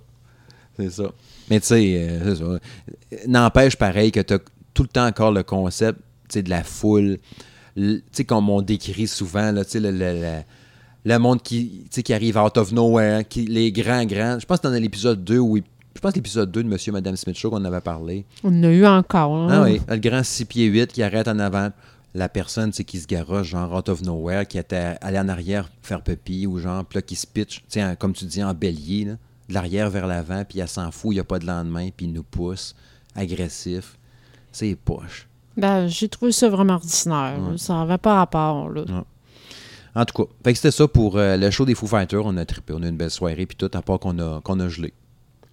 C'est ça. Mais tu sais, euh, c'est ça. N'empêche pareil que tu as tout le temps encore le concept de la foule. Le- Tu sais, comme on décrit souvent, là, tu sais, le, le- le- le monde qui, qui arrive out of nowhere, qui, les grands, grands. Je pense que dans l'épisode 2, où il- je pense que l'épisode 2 de Monsieur et Madame Smith Show qu'on avait parlé. On en a eu encore. hein. Ah oui, le grand 6 pieds 8 qui arrête en avant. La personne, qui se garoche, genre out of nowhere, qui était allé en arrière faire pipi ou genre, puis là, qui se pitch, en- comme tu dis, en bélier, là, de l'arrière vers l'avant, puis elle s'en fout, il n'y a pas de lendemain, puis il nous pousse, agressif. C'est poche. Ben, j'ai trouvé ça vraiment ordinaire. Ouais. Ça n'avait pas rapport. Là. En tout cas, c'était ça pour euh, le show des Foo Fighters. On a trippé, on a eu une belle soirée, puis tout, à part qu'on a, qu'on a gelé.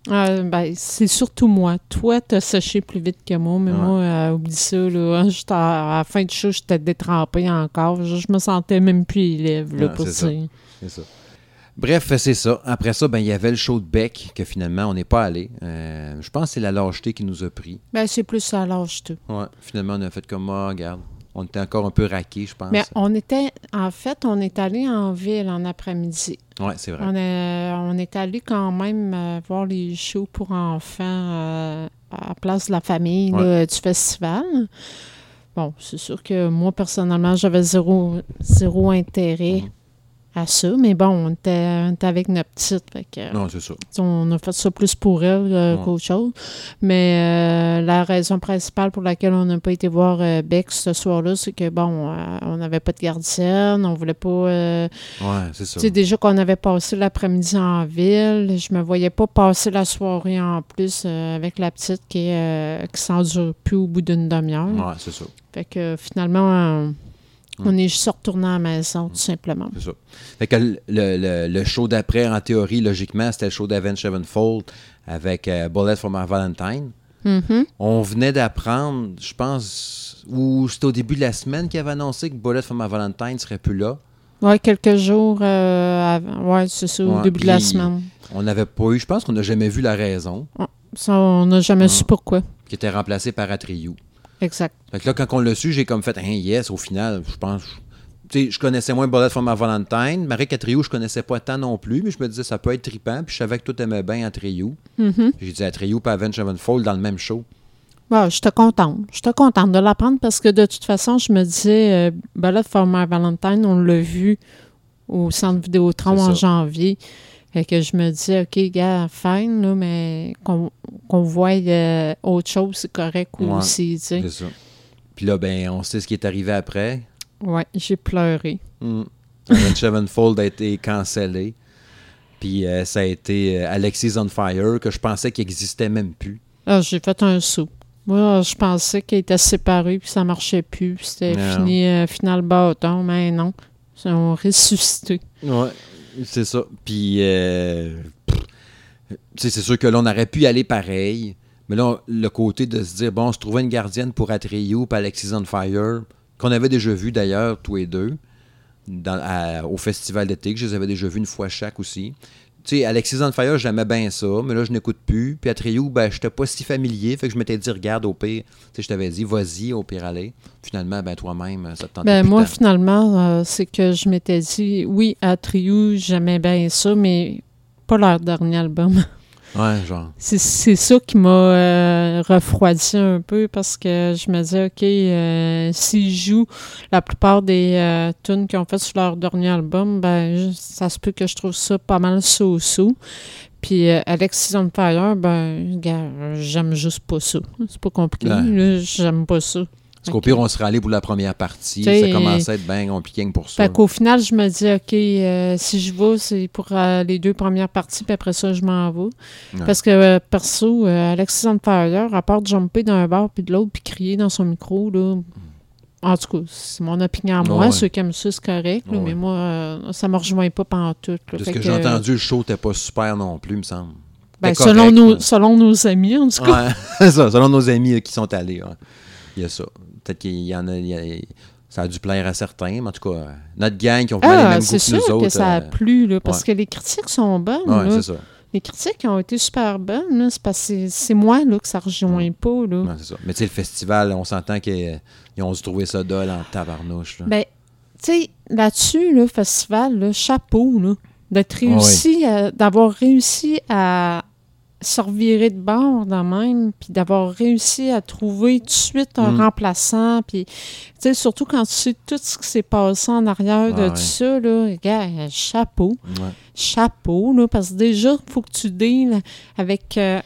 Euh, ben, c'est surtout moi. Toi, t'as séché plus vite que moi, mais Ouais. moi, euh, oublie ça. Là. À, à la fin du show, j'étais détrempée encore. Je, je me sentais même plus les lèvres. Là, pour ça. ça. Bref, c'est ça. Après ça, ben, il y avait le show de Beck, que finalement, on n'est pas allé. Euh, je pense que c'est la lâcheté qui nous a pris. Ben, c'est plus l'âge, tout. Ouais, finalement, on a fait comme, ah, regarde, on était encore un peu raqués, je pense. Mais on était, en fait, on est allé en ville en après-midi. Ouais, c'est vrai. On est, on est allé quand même euh, voir les shows pour enfants euh, à la place de la famille Ouais. là, du festival. Bon, c'est sûr que moi, personnellement, j'avais zéro, zéro intérêt Mhm. À ça, mais bon, on était, on était avec notre petite, fait que, Non, c'est ça. on a fait ça plus pour elle euh, Ouais. qu'autre chose. Mais euh, la raison principale pour laquelle on n'a pas été voir euh, Beck ce soir-là, c'est que, bon, euh, on n'avait pas de gardienne, on voulait pas... Ouais, c'est ça. sais, déjà qu'on avait passé l'après-midi en ville, je me voyais pas passer la soirée en plus avec la petite qui, qui s'endure plus au bout d'une demi-heure. Ouais, c'est ça. Fait que finalement, on est juste retourné à la maison, tout simplement. C'est ça. Fait que le, le- le show d'après, en théorie, logiquement, c'était le show d'Avenged Sevenfold avec euh, Bullet for My Valentine. Mhm. On venait d'apprendre, je pense, ou c'était au début de la semaine qu'il avait annoncé que Bullet for My Valentine serait plus là. Ouais, quelques jours euh, avant. Ouais, c'est ça, au Ouais, début de la semaine. On n'avait pas eu, je pense qu'on n'a jamais vu la raison, Ça, on n'a jamais su pourquoi. qui était remplacé par Atriou. Exact. Fait que là, quand on l'a su, j'ai comme fait, hein, yes, au final, je pense. Tu sais, je connaissais moins Bullet for My Valentine. Marie Catriou, je connaissais pas tant non plus, mais je me disais, ça peut être trippant. Puis je savais que tout aimait bien Atriou. Mhm. J'ai dit Atriou et Avenged Sevenfold dans le même show. Bon, j'étais contente. J'étais contente de l'apprendre parce que de toute façon, je me disais, euh, Bullet My Valentine, on l'a vu au centre Vidéotron en janvier. Fait que je me disais, OK, gars, fine, là, mais qu'on qu'on voie euh, autre chose, c'est correct Ouais. aussi, tu sais. C'est ça. Puis là, ben, on sait ce qui est arrivé après. Ouais, j'ai pleuré. Mm. Sevenfold a été cancellé. Puis euh, ça a été euh, Alexis on Fire, que je pensais qu'il existait même plus. Ah, j'ai fait un saut. Moi, je pensais qu'ils étaient séparés, puis ça marchait plus, puis c'était fini, euh, final bâton, mais non. Ils ont ressuscité. Ouais, c'est ça. Puis, euh, c'est sûr que là, on aurait pu y aller pareil. Mais là, le côté de se dire, bon, on se trouvait une gardienne pour Atreyu puis Alexis on Fire, qu'on avait déjà vu d'ailleurs, tous les deux, au festival d'été, que je les avais déjà vus une fois chaque aussi. Tu sais, Alexis on Fire, j'aimais bien ça, mais là, je n'écoute plus. Puis Atreyu, ben, j'étais pas si familier, fait que je m'étais dit, regarde, au pire, tu sais, je t'avais dit, vas-y, au pire, aller. Finalement, ben, toi-même, ça te tentait Ben, plus moi, tant. finalement, euh, c'est que je m'étais dit, oui, à Triou, j'aimais bien ça, mais pas leur dernier album. Ouais, genre. C'est ça qui m'a euh, refroidi un peu parce que je me disais, OK, euh, s'ils jouent la plupart des euh, tunes qu'ils ont fait sur leur dernier album, ben, je- ça se peut que je trouve ça pas mal so-so. Puis euh, Alexis on Fire, ben, gars, j'aime juste pas ça. C'est pas compliqué, Ouais. j'aime pas ça. Parce qu'au pire, on serait allé pour la première partie. T'sais, Ça commençait à être bien compliqué pour ça. Fait qu'au final, je me dis, OK, euh, si je vais, c'est pour euh, les deux premières parties, puis après ça, je m'en vais. Ouais. Parce que, euh, perso, Alexis on Fire, à part de jumper d'un bord puis de l'autre, puis crier dans son micro, là, en tout cas, c'est mon opinion à moi. Ouais. Ceux qui aiment ça, c'est correct, là, Ouais. mais moi, ça me rejoint pas pantoute. là. De ce que, que, j'ai entendu, le show n'était pas super non plus, me semble. ben, selon, nos, selon nos amis, en tout cas. Ça, selon nos amis qui sont allés. Il y a ça. Peut-être qu'il y en a, il y a- Ça a dû plaire à certains, mais en tout cas, euh, notre gang qui ont fait les Ah, mêmes c'est goûts que nous sûr autres. que ça a euh, plu, là, parce ouais. que les critiques sont bonnes. ouais, là. c'est ça. Les critiques ont été super bonnes. là. C'est parce que c'est- moi là, que ça rejoint pas. Là. Ouais, c'est ça. Mais tu sais, le festival, on s'entend qu'ils ils ont dû trouver ça dole en tabarnouche. là. Ben, tu sais, là-dessus, le festival, là, chapeau, là, d'être réussi, à- d'avoir réussi à se revirer de bord de même, puis d'avoir réussi à trouver tout de suite un Mm. remplaçant, puis tu surtout quand tu sais tout ce qui s'est passé en arrière de Ah tout ouais. ça, là, gars, chapeau, Ouais. chapeau, là, parce que déjà, il faut que tu deals avec euh,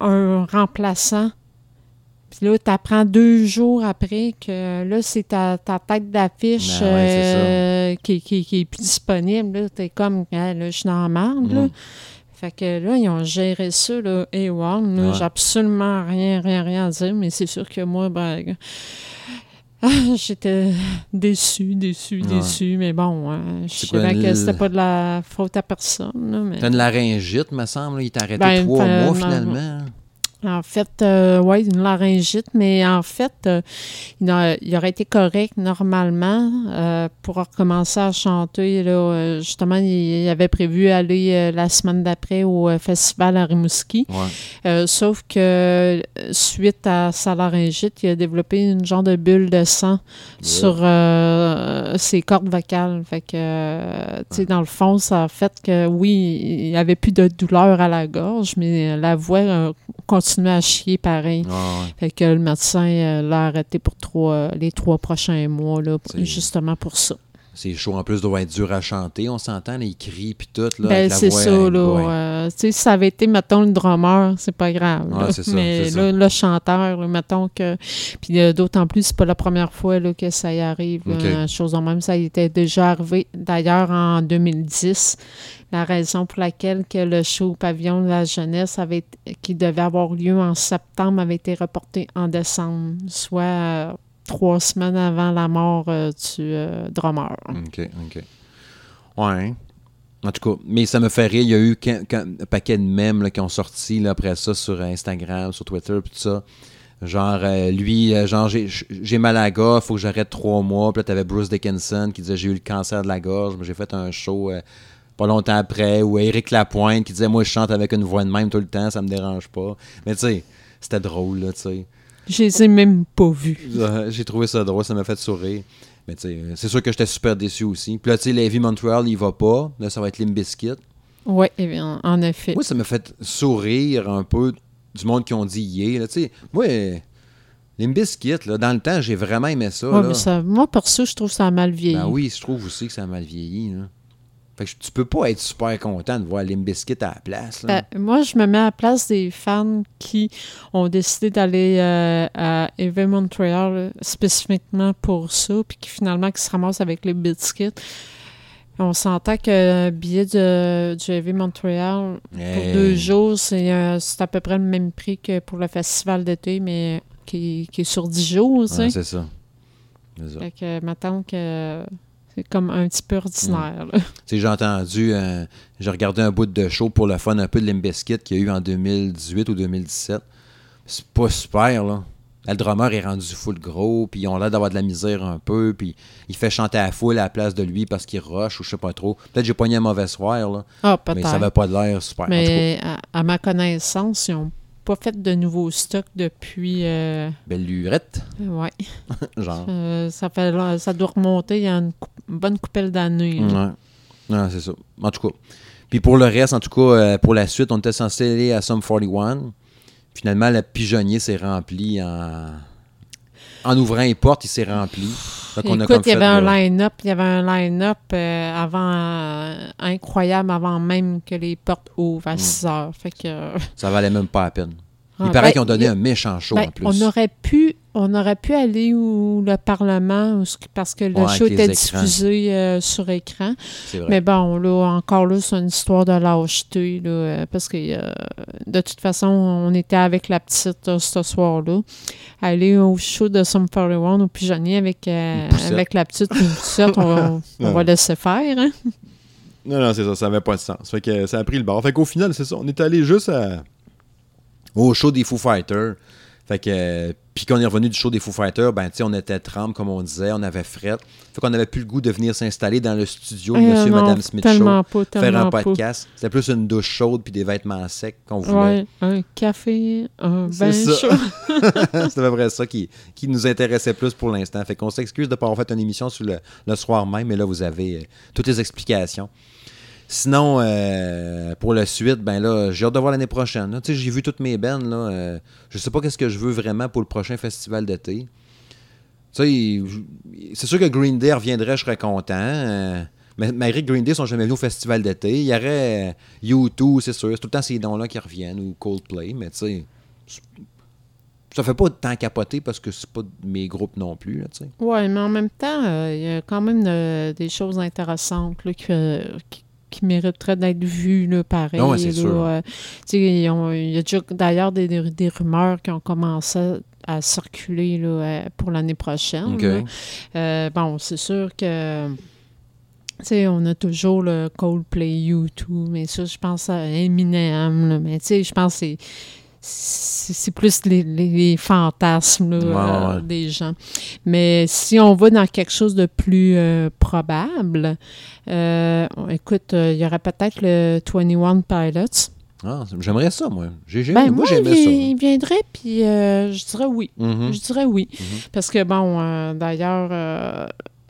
un remplaçant. Puis là, tu apprends deux jours après que là, c'est ta, ta tête d'affiche Ben ouais, euh, qui, qui, qui est plus disponible. Là, t'es comme, là, je suis dans la merde, là. Fait que là, ils ont géré ça, là, A1. là. Ouais. J'ai absolument rien, rien, rien à dire, mais c'est sûr que moi, ben, ah, j'étais déçue, Ouais. déçue. Mais bon, euh, je savais que c'était pas de la faute à personne. là, mais... T'as une laryngite, me semble. là. Il t'a arrêté Ben, trois mois, finalement. En fait, euh, oui, une laryngite, mais en fait, euh, il, a- il aurait été correct normalement euh, pour recommencer à chanter. Là, euh, justement, il, avait prévu aller la semaine d'après au festival à Rimouski. Ouais. Sauf que suite à sa laryngite, il a développé une genre de bulle de sang sur ses cordes vocales. Fait que, tu sais, dans le fond, ça a fait que oui, il n'y avait plus de douleur à la gorge, mais la voix euh, continuait à chier pareil. Ouais, ouais. Fait que le médecin euh, l'a arrêté pour trois, les trois prochains mois, là, justement pour ça. C'est chaud. En plus, doit être dur à chanter. On s'entend, les cris puis tout. Là, Ben, c'est ça, euh, là. ouais. euh, tu sais, si ça avait été, mettons, le drummer, c'est pas grave. Ouais, là. c'est ça, Mais là, le chanteur, là, mettons que. Puis euh, d'autant plus, c'est pas la première fois là, que ça y arrive. une chose en même, ça y était déjà arrivé. D'ailleurs, en 2010, la raison pour laquelle que le show Pavillon de la jeunesse avait été- qui devait avoir lieu en septembre avait été reporté en décembre, soit euh, trois semaines avant la mort euh, du euh, drummer. OK, OK. Ouais. En tout cas, mais ça me fait rire. Il y a eu un paquet de mèmes qui ont sorti après ça sur Instagram, sur Twitter, puis tout ça. Genre, euh, lui, euh, genre, j'ai- mal à la gorge, faut que j'arrête trois mois. Puis là, t'avais Bruce Dickinson qui disait j'ai eu le cancer de la gorge, mais j'ai fait un show pas longtemps après. Ou Eric Lapointe qui disait moi, je chante avec une voix de même tout le temps, ça me dérange pas. Mais tu sais, c'était drôle, là, tu sais. Je les ai même pas vus. Euh, J'ai trouvé ça drôle, ça m'a fait sourire. Mais tu sais, c'est sûr que j'étais super déçu aussi. Puis là, tu sais, Levi Montreal, il va pas. Là, ça va être Limbiskit. Oui, en, en effet. Moi, ça m'a fait sourire un peu du monde qui ont dit yeah. Là, tu sais, moi, euh, Limbiskit, là, dans le temps, j'ai vraiment aimé ça. Ouais, là. mais ça, moi, perso, je trouve ça a mal vieilli. Ben oui, je trouve aussi que ça a mal vieilli. Là. Fait que tu peux pas être super content de voir Limbiskit à la place. Là. Ben, moi, je me mets à la place des fans qui ont décidé d'aller euh, à Heavy Montreal là, spécifiquement pour ça, puis qui finalement qui se ramassent avec les biscuits. On s'entend que le billet de, du Heavy Montreal pour deux jours, c'est euh, c'est à peu près le même prix que pour le festival d'été, mais qui, qui est sur dix jours. Ouais, c'est ça. C'est ça. Fait que, mettons que c'est comme un petit peu ordinaire. sais, j'ai entendu, euh, j'ai regardé un bout de show pour le fun un peu de Limbiskit qu'il y a eu en 2018 ou 2017. C'est pas super, là. Le drummer est rendu full gros, puis ils ont l'air d'avoir de la misère un peu, puis il fait chanter à la foule à la place de lui parce qu'il rush ou je sais pas trop. Peut-être que j'ai pogné un mauvais soir, là, Ah, mais ça avait pas de l'air super. En tout cas, Mais à, à ma connaissance, ils n'ont pas fait de nouveaux stocks depuis. euh, belle lurette, ouais. genre. Euh, ça, fait, là- ça doit remonter il y a une, bonne coupelle d'années. Ouais. Non, c'est ça. En tout cas. Puis pour le reste, en tout cas, euh, pour la suite, on était censé aller à Sum 41. Finalement, le pigeonnier s'est rempli en. En ouvrant les portes, il s'est rempli. Donc, on a Écoute, comme il y avait fait, un là, line-up, il y avait un line-up euh, avant euh, incroyable avant même que les portes ouvrent à Mm. 6 heures. Fait que euh, Ça valait même pas la peine. Il Ah, paraît ben, qu'ils ont donné il- un méchant show ben, en plus. on aurait pu on aurait pu aller où le Parlement parce que le Ouais, show était écrans. diffusé euh, sur écran. Vrai. Mais bon, là, encore là, c'est une histoire de lâcheté, là, euh, parce que euh, de toute façon, on était avec la petite ce soir-là. Aller au show de Sum 41 au pigeonnier avec, euh, avec la petite une poussette, on, va- on va laisser faire. Hein? Non, non, c'est ça, ça n'avait pas de sens. Fait que ça a pris le bord. Fait qu'au final, c'est ça. On est allé juste à... au show des Foo Fighters. Fait que. euh, Puis qu'on est revenu du show des Foo Fighters, ben, tu on était trempe, comme on disait, on avait fret. Fait qu'on n'avait plus le goût de venir s'installer dans le studio de Euh, Monsieur et Madame Smith Show, pas, faire un podcast. C'était plus une douche chaude puis des vêtements secs qu'on voulait. Ouais, un café, un bain chaud. C'était à peu près ça qui, qui nous intéressait plus pour l'instant. Fait qu'on s'excuse de ne pas avoir fait une émission sur le, le soir même, mais là, vous avez euh, toutes les explications. Sinon, euh, pour la suite, ben là, j'ai hâte de voir l'année prochaine. Tu sais, j'ai vu toutes mes bands. Là, euh, je sais pas qu'est-ce que je veux vraiment pour le prochain festival d'été. Tu sais, c'est sûr que Green Day reviendrait, je serais content. euh, mais malgré que Green Day sont jamais venus au festival d'été, il y aurait euh, U2, c'est sûr. C'est tout le temps ces noms-là qui reviennent, ou Coldplay, mais tu sais, ça fait pas tant capoter parce que c'est pas mes groupes non plus, là, tu sais. Oui, mais en même temps, euh, il y a quand même euh, des choses intéressantes là, qui, qui mériteraient d'être vues, là, pareil. Ouais, c'est là, sûr. euh, ils ont- il y a déjà d'ailleurs des, des- des rumeurs qui ont commencé à circuler là, euh, pour l'année prochaine. Euh, bon, c'est sûr que. On a toujours le Coldplay U2, mais ça, je pense à Eminem, là, mais tu sais, je pense que c'est- plus les, les- les fantasmes là, Ouais, euh, ouais. des gens. Mais si on va dans quelque chose de plus euh, probable, euh, écoute, euh, il y aurait peut-être le 21 Pilots. Ah, j'aimerais ça, moi. J'ai, Ben, moi, vi- ça. il viendrait, puis je dirais oui. Mhm. Je dirais oui. Mhm. Parce que, bon, d'ailleurs,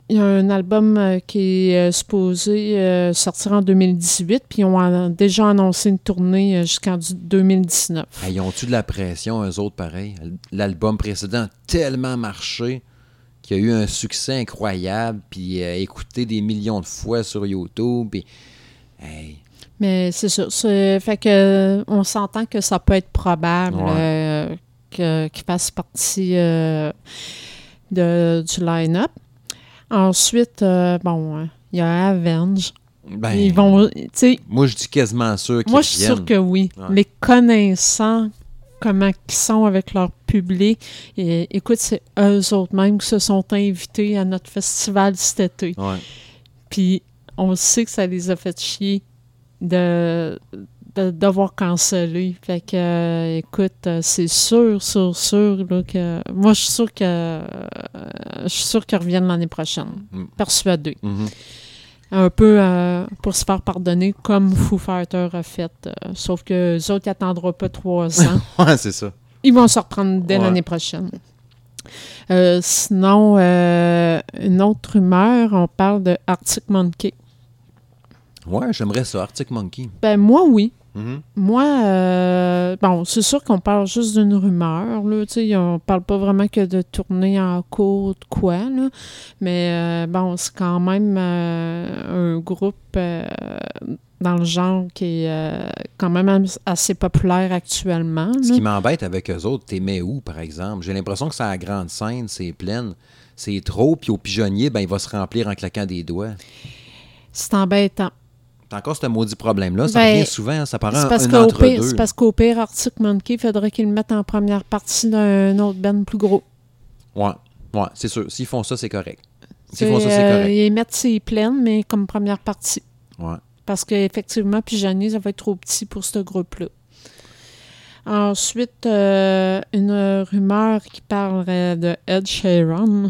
il y a un album euh, qui est euh, supposé euh, sortir en 2018, puis ils ont an- déjà annoncé une tournée jusqu'en du- 2019. Hey, ils ont-tu de la pression, eux autres, pareil? L'album précédent a tellement marché qu'il y a eu un succès incroyable, puis écouté des millions de fois sur YouTube, puis... Hey, Mais c'est c'est- Fait que on s'entend que ça peut être probable Ouais. euh, que- qu'il fasse partie de, du line-up. Ensuite, euh, bon, euh, il y a Avenge. ben, Ils vont, tu sais, moi, je dis quasiment sûr qu'ils Moi, je suis sûre que oui. Ouais. Les connaissant comment ils sont avec leur public, et, écoute, c'est eux autres même qui se sont invités à notre festival cet été. Ouais. Puis on sait que ça les a fait chier de, de devoir canceller. Fait que, euh, écoute, euh, c'est sûr, sûr, sûr là, que... Moi, je suis sûre que... euh, je suis sûre qu'ils reviennent l'année prochaine. Mm. Persuadée Mhm. un peu euh, pour se faire pardonner comme Foo Fighters a fait. sauf que les autres, n'attendront pas trois ans. Ouais, c'est ça. Ils vont se reprendre dès Ouais. l'année prochaine. Sinon, une autre rumeur, on parle de Arctic Monkey. Ouais, j'aimerais ça, Arctic Monkey. Ben moi, oui. Mhm. Moi, euh, bon, c'est sûr qu'on parle juste d'une rumeur, là, tu sais, on parle pas vraiment que de tournée en cours de quoi, là, mais euh, bon, c'est quand même euh, un groupe dans le genre qui est quand même assez populaire actuellement. Ce qui m'embête avec eux autres, t'es mets où, par exemple? J'ai l'impression que c'est à la grande scène, c'est plein, c'est trop, puis au pigeonnier, ben, il va se remplir en claquant des doigts. C'est embêtant. Encore ce maudit problème-là. Ça Ben, revient souvent, ça paraît un, parce un pire, c'est parce qu'au pire, Arctic Monkey, il faudrait qu'ils le mettent en première partie d'un autre band plus gros. Ouais, ouais, c'est sûr. S'ils font ça, c'est correct. S'ils font ça, c'est euh, correct. Ils mettent ses plaines, mais comme première partie. Ouais. Parce qu'effectivement, Pigeonnier, ça va être trop petit pour ce groupe-là. Ensuite, euh, une rumeur qui parlerait de Ed Sheeran.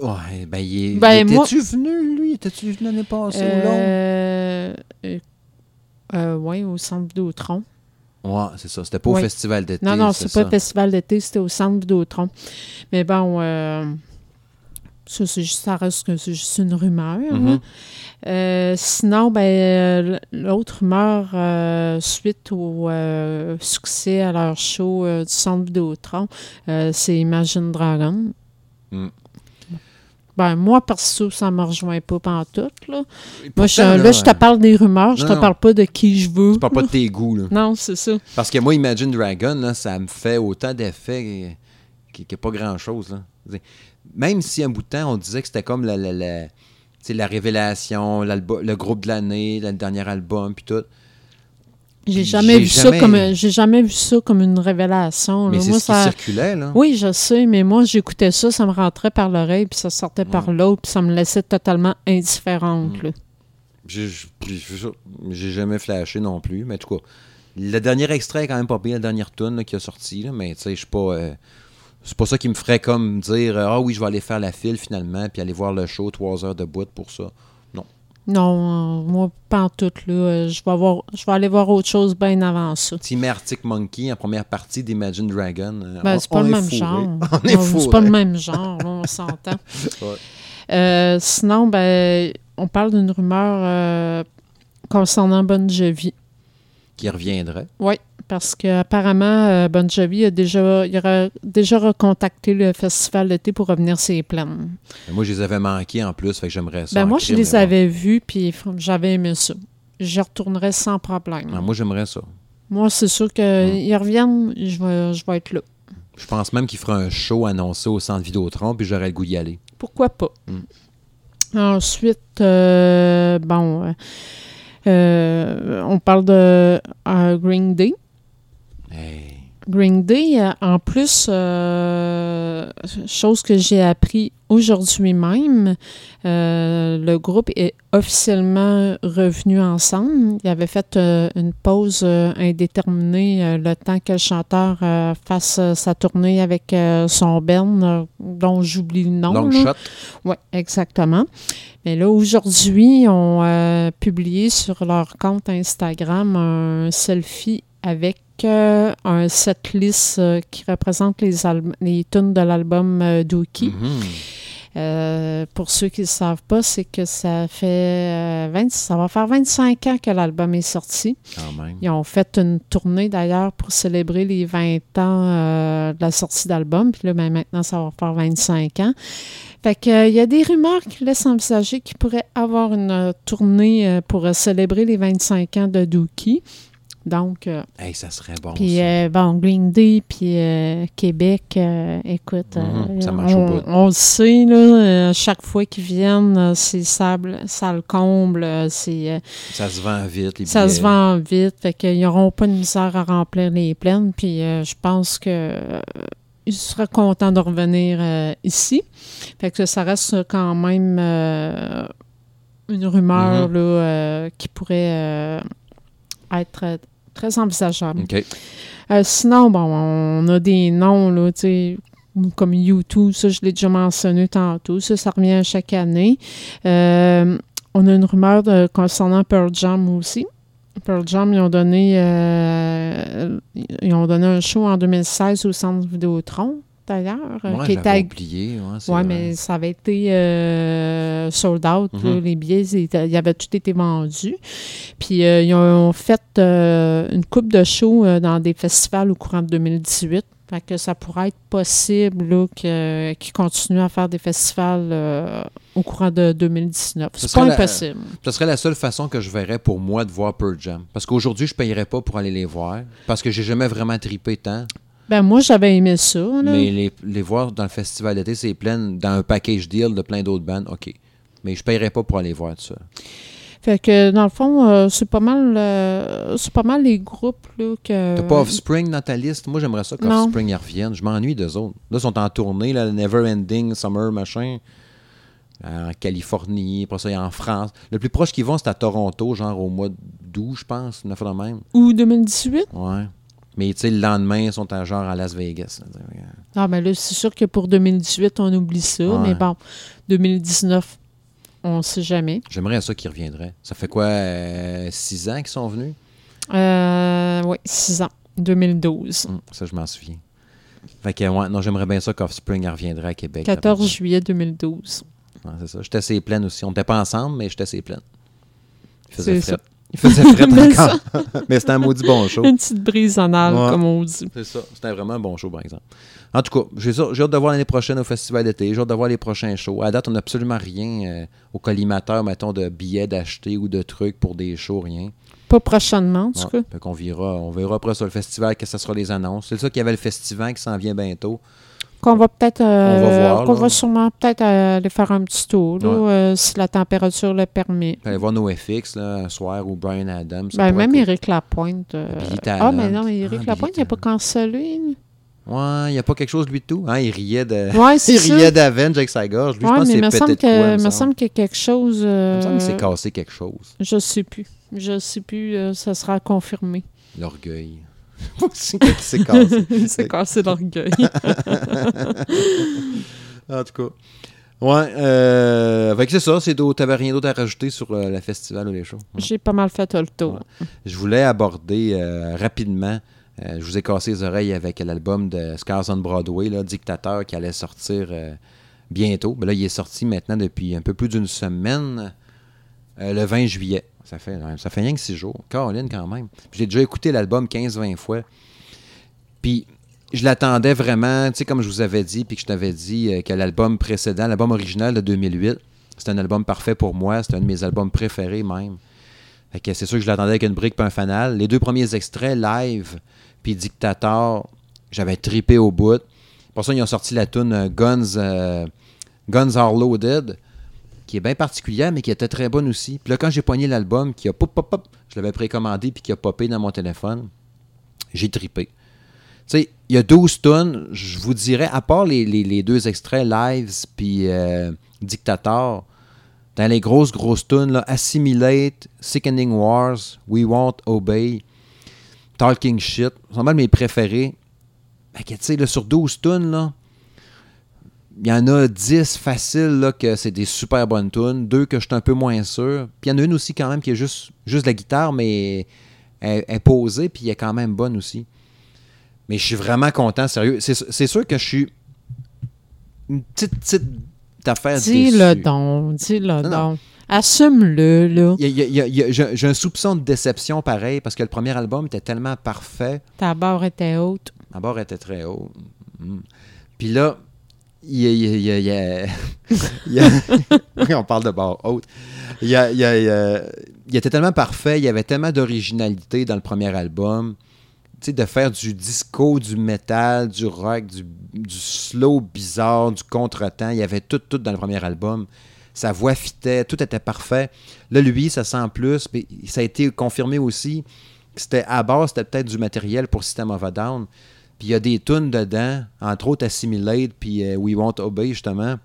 Ouais, ben, il est. Ben, moi- Étais-tu venu, lui? Étais-tu venu l'année passée? Euh, euh, euh, oui, au centre Vidéotron. Ouais, c'est ça. C'était pas au festival d'été. Non, non, c'est pas le festival d'été, c'était au centre Vidéotron. Mais bon, euh, ça, c'est juste, ça reste juste une rumeur. là. Mhm. Euh, sinon, ben, l'autre rumeur, suite au succès à leur show du centre Vidéotron, c'est Imagine Dragon. Mm. Ben, moi, perso, ça me rejoint pas pantoute, là. Moi, je, pourtant, là, je te euh, parle des rumeurs, je non, te parle pas de qui je veux. Tu parles pas de tes goûts, là. Non, c'est ça. Parce que moi, Imagine Dragon, là, ça me fait autant d'effets qu'il n'y a pas grand-chose. là. Même si un bout de temps, on disait que c'était comme la, la, la, la révélation, le groupe de l'année, le dernier album, puis tout. J'ai jamais vu ça jamais- comme j'ai jamais vu ça comme une révélation. Mais là. Moi, ce qui ça, circulait, là. Oui, je sais, mais moi, j'écoutais ça, ça me rentrait par l'oreille, puis ça sortait par l'autre, puis ça me laissait totalement indifférente. Mm. J'ai jamais flashé non plus, mais en tout cas, le dernier extrait est quand même pas bien, la dernière tune qui a sorti, là, mais tu sais, je suis pas. euh, c'est pas ça qui me ferait comme dire Ah oui, je vais aller faire la file finalement, puis aller voir le show, trois heures de boîte pour ça. Non, moi, pas en tout, là. Je vais, avoir, je vais aller voir autre chose bien avant ça. Team Arctic Monkey en première partie d'Imagine Dragon. euh, Ben, c'est pas le même genre. On est Non, C'est pas le même genre, on s'entend. Ouais. Euh, sinon, ben, on parle d'une rumeur euh, concernant Bon Jovi. Qui reviendrait. Oui, parce qu'apparemment, euh, Bon Jovi a déjà, il déjà recontacté le festival d'été pour revenir ses plaines. Moi, je les avais manqués en plus, fait que j'aimerais ça. Ben en moi, je les bon. avais vus, puis j'avais aimé ça. J'y retournerais sans problème. Ah, moi, j'aimerais ça. Moi, c'est sûr qu'ils reviennent, je vais, je vais être là. Je pense même qu'il fera un show annoncé au centre Vidéotron, puis j'aurais le goût d'y aller. Pourquoi pas? Mm. Ensuite, euh, bon, euh, euh, on parle de euh, Green Day. Hey. Green Day, euh, en plus, euh, chose que j'ai appris aujourd'hui même, euh, le groupe est officiellement revenu ensemble. Il avait fait euh, une pause indéterminée le temps que le chanteur fasse sa tournée avec son band, dont j'oublie le nom. Long shot. Oui, exactement. Mais là, aujourd'hui, ils ont publié sur leur compte Instagram un selfie avec un setlist euh, qui représente les, les tunes de l'album euh, Dookie. Mhm. Euh, pour ceux qui ne le savent pas, c'est que ça fait euh, 20 ça va faire 25 ans que l'album est sorti. Quand même. Ils ont fait une tournée d'ailleurs pour célébrer les 20 ans euh, de la sortie d'album. Puis là, ben, maintenant, ça va faire 25 ans. Fait que, il y a des rumeurs qui laissent envisager qu'il pourrait avoir une tournée pour célébrer les 25 ans de Dookie. Donc, euh, Hey, ça serait bon. puis euh, bon, Green Day, puis euh, Québec, euh, écoute, Mhm, ça marche au on, bout. on le sait, là, chaque fois qu'ils viennent, c'est sable, ça le comble, c'est... Ça se vend vite, les ça billets. se vend vite, fait qu'ils n'auront pas de misère à remplir les plaines. Puis je pense que ils seraient contents de revenir ici. Fait que ça reste quand même une rumeur Mhm. là, qui pourrait être très envisageable. Euh, sinon, bon, on a des noms, là, tu sais, comme YouTube, ça, je l'ai déjà mentionné tantôt. Ça, ça revient chaque année. Euh, on a une rumeur de- concernant Pearl Jam aussi. Pearl Jam, ils ont donné, euh, ils ont donné un show en 2016 au Centre Vidéotron, d'ailleurs, euh, Moi, qui était oublié. Ouais, oui, vrai. mais ça avait été euh, sold out. là. Mhm. les billets, ils avaient tout été vendus. Puis euh, ils ont fait euh, une coupe de shows dans des festivals au courant de 2018. Fait que ça pourrait être possible qu'ils continuent à faire des festivals au courant de 2019. Ce C'est pas la- impossible. Ce serait la seule façon que je verrais pour moi de voir Pearl Jam. Parce qu'aujourd'hui, je ne payerais pas pour aller les voir. Parce que j'ai jamais vraiment tripé tant. Ben moi, j'avais aimé ça. là. Mais les, les voir dans le festival d'été, c'est plein, dans un package deal de plein d'autres bandes, OK. Mais je ne payerais pas pour aller voir tout ça. Fait que dans le fond, euh, c'est pas mal euh, c'est pas mal les groupes là, que. T'as pas Offspring dans ta liste? Moi, j'aimerais ça Euh, qu'Offspring y revienne. Je m'ennuie d'eux autres. Là, ils sont en tournée, là, le Never Ending Summer, machin. En Californie, après ça, en France. Le plus proche qu'ils vont, c'est à Toronto, genre au mois d'août, je pense, une affaire de même. Ou 2018? Ouais. Mais tu sais, le lendemain, ils sont à genre à Las Vegas. Ah, ben là, c'est sûr que pour 2018, on oublie ça. Ouais. Mais bon, 2019, on ne sait jamais. J'aimerais ça qu'ils reviendraient. Ça fait quoi, euh, six ans qu'ils sont venus? Euh, oui, 6 ans. 2012. Hum, ça, je m'en souviens. Fait que, ouais, non, j'aimerais bien ça qu'Offspring reviendrait à Québec. 14 juillet 2012. Ouais, c'est ça. J'étais assez pleine aussi. On n'était pas ensemble, mais j'étais assez pleine. Il faisait C'est fret. Il faisait fret Mais encore. mais c'était un maudit bon show. Une petite brise anale, Ouais. comme on dit. C'est ça. C'était vraiment un bon show, par exemple. En tout cas, j'ai hâte de voir l'année prochaine au Festival d'été. J'ai hâte de voir les prochains shows. À date, on n'a absolument rien euh, au collimateur, mettons, de billets d'acheter ou de trucs pour des shows, rien. Pas prochainement, en tout Ouais. cas. Fait qu'on verra, on verra après sur le festival que ça sera les annonces. C'est ça qu'il y avait le festival qui s'en vient bientôt. Qu'on va peut-être. euh, On va voir, Qu'on va sûrement peut-être euh, aller faire un petit tour, là, Ouais. euh, si la température le permet. Aller voir NoFX là, un soir ou Brian Adams. Ben, même être Éric Lapointe. euh, Ah, mais non, mais Éric Ah, Lapointe, il n'a pas cancellé. Ouais, il n'y a pas quelque chose lui de tout. Hein, il riait de. Ouais, c'est il ça. riait d'Avenge avec sa gorge. Lui, je Ouais, pense mais il me c'est semble que- me semble. qu'il y a quelque chose. Il me semble qu'il s'est cassé quelque chose. Je sais plus. Je sais plus. ça sera confirmé. L'orgueil. C'est quoi qui s'est cassé? c'est cassé l'orgueil. En tout cas. Ouais, euh, fait que c'est ça. C'est d'autres- T'avais rien d'autre à rajouter sur euh, le festival ou les shows? J'ai pas mal fait le tour. Ouais. Je voulais aborder euh, rapidement, euh, je vous ai cassé les oreilles avec l'album de Scars on Broadway, là, Dictateur, qui allait sortir bientôt. Ben là, il est sorti maintenant depuis un peu plus d'une semaine, le 20 juillet. Ça fait, ça fait rien que six jours. Caroline, quand même. J'ai déjà écouté l'album 15-20 fois. Puis je l'attendais vraiment, tu sais, comme je vous avais dit, puis que je t'avais dit euh, que l'album précédent, l'album original de 2008, c'était un album parfait pour moi. C'était un de mes albums préférés, même. C'est sûr que je l'attendais avec une brique puis un fanal. Les deux premiers extraits, Live puis Dictator, j'avais tripé au bout. Pour ça, ils ont sorti la tune euh, Guns, euh, Guns Are Loaded, qui est bien particulière, mais qui était très bonne aussi. Puis là, quand j'ai poigné l'album, qui a pop, pop, pop, je l'avais précommandé, puis qui a popé dans mon téléphone, j'ai tripé. Tu sais, il y a 12 tunes, je vous dirais, à part les, deux extraits, Lives puis euh, Dictator, dans les grosses, grosses tunes, là, Assimilate, Sickening Wars, We Won't Obey, Talking Shit, sont mal mes préférés. Fait que, tu sais, sur 12 tunes, là, il y en a 10 faciles là, que c'est des super bonnes tunes, deux que je suis un peu moins sûr. Puis il y en a une aussi quand même qui est juste, juste la guitare, mais elle, elle est posée, puis elle est quand même bonne aussi. Mais je suis vraiment content, sérieux. C'est sûr que je suis une petite, petite affaire Dis-le donc, dis-le donc. Assume-le, là. J'ai un soupçon de déception pareil, parce que le premier album était tellement parfait. Ta barre était haute. Ma barre était très haut. Mm. Puis là, il y a. on parle de barre haute. Il, était tellement parfait, il y avait tellement d'originalité dans le premier album. Tu sais, de faire du disco, du métal, du rock, du, du slow bizarre, du contretemps. Il y avait tout, tout dans le premier album. Sa voix fitait, tout était parfait. Là, lui, ça sent plus. Puis ça a été confirmé aussi c'était à base, c'était peut-être du matériel pour System of a Down. Puis il y a des tunes dedans, entre autres Assimilate, puis euh, We Won't Obey, justement.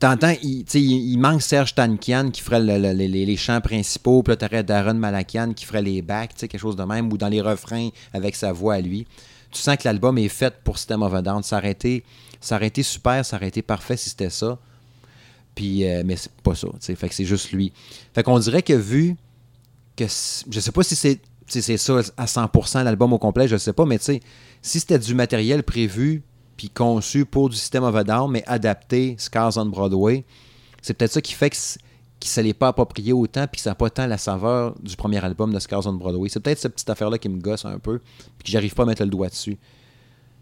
T'entends, il, manque Serge Tankian qui ferait le- le- les, les- chants principaux, puis là, t'aurais Darren Malakian qui ferait les backs, quelque chose de même, ou dans les refrains avec sa voix à lui. Tu sens que l'album est fait pour System of a Down. Ça aurait été, super, ça aurait été parfait si c'était ça. Puis, euh, mais c'est pas ça, fait que c'est juste lui. Fait qu'on dirait que vu que, je sais pas si c'est c'est ça à 100% l'album au complet, je sais pas, mais tu sais, si c'était du matériel prévu puis conçu pour du System of a Down, mais adapté Scars on Broadway, c'est peut-être ça qui fait que se l'est pas approprié autant puis que ça n'a pas tant la saveur du premier album de Scars on Broadway. C'est peut-être cette petite affaire-là qui me gosse un peu puis que j'arrive pas à mettre le doigt dessus.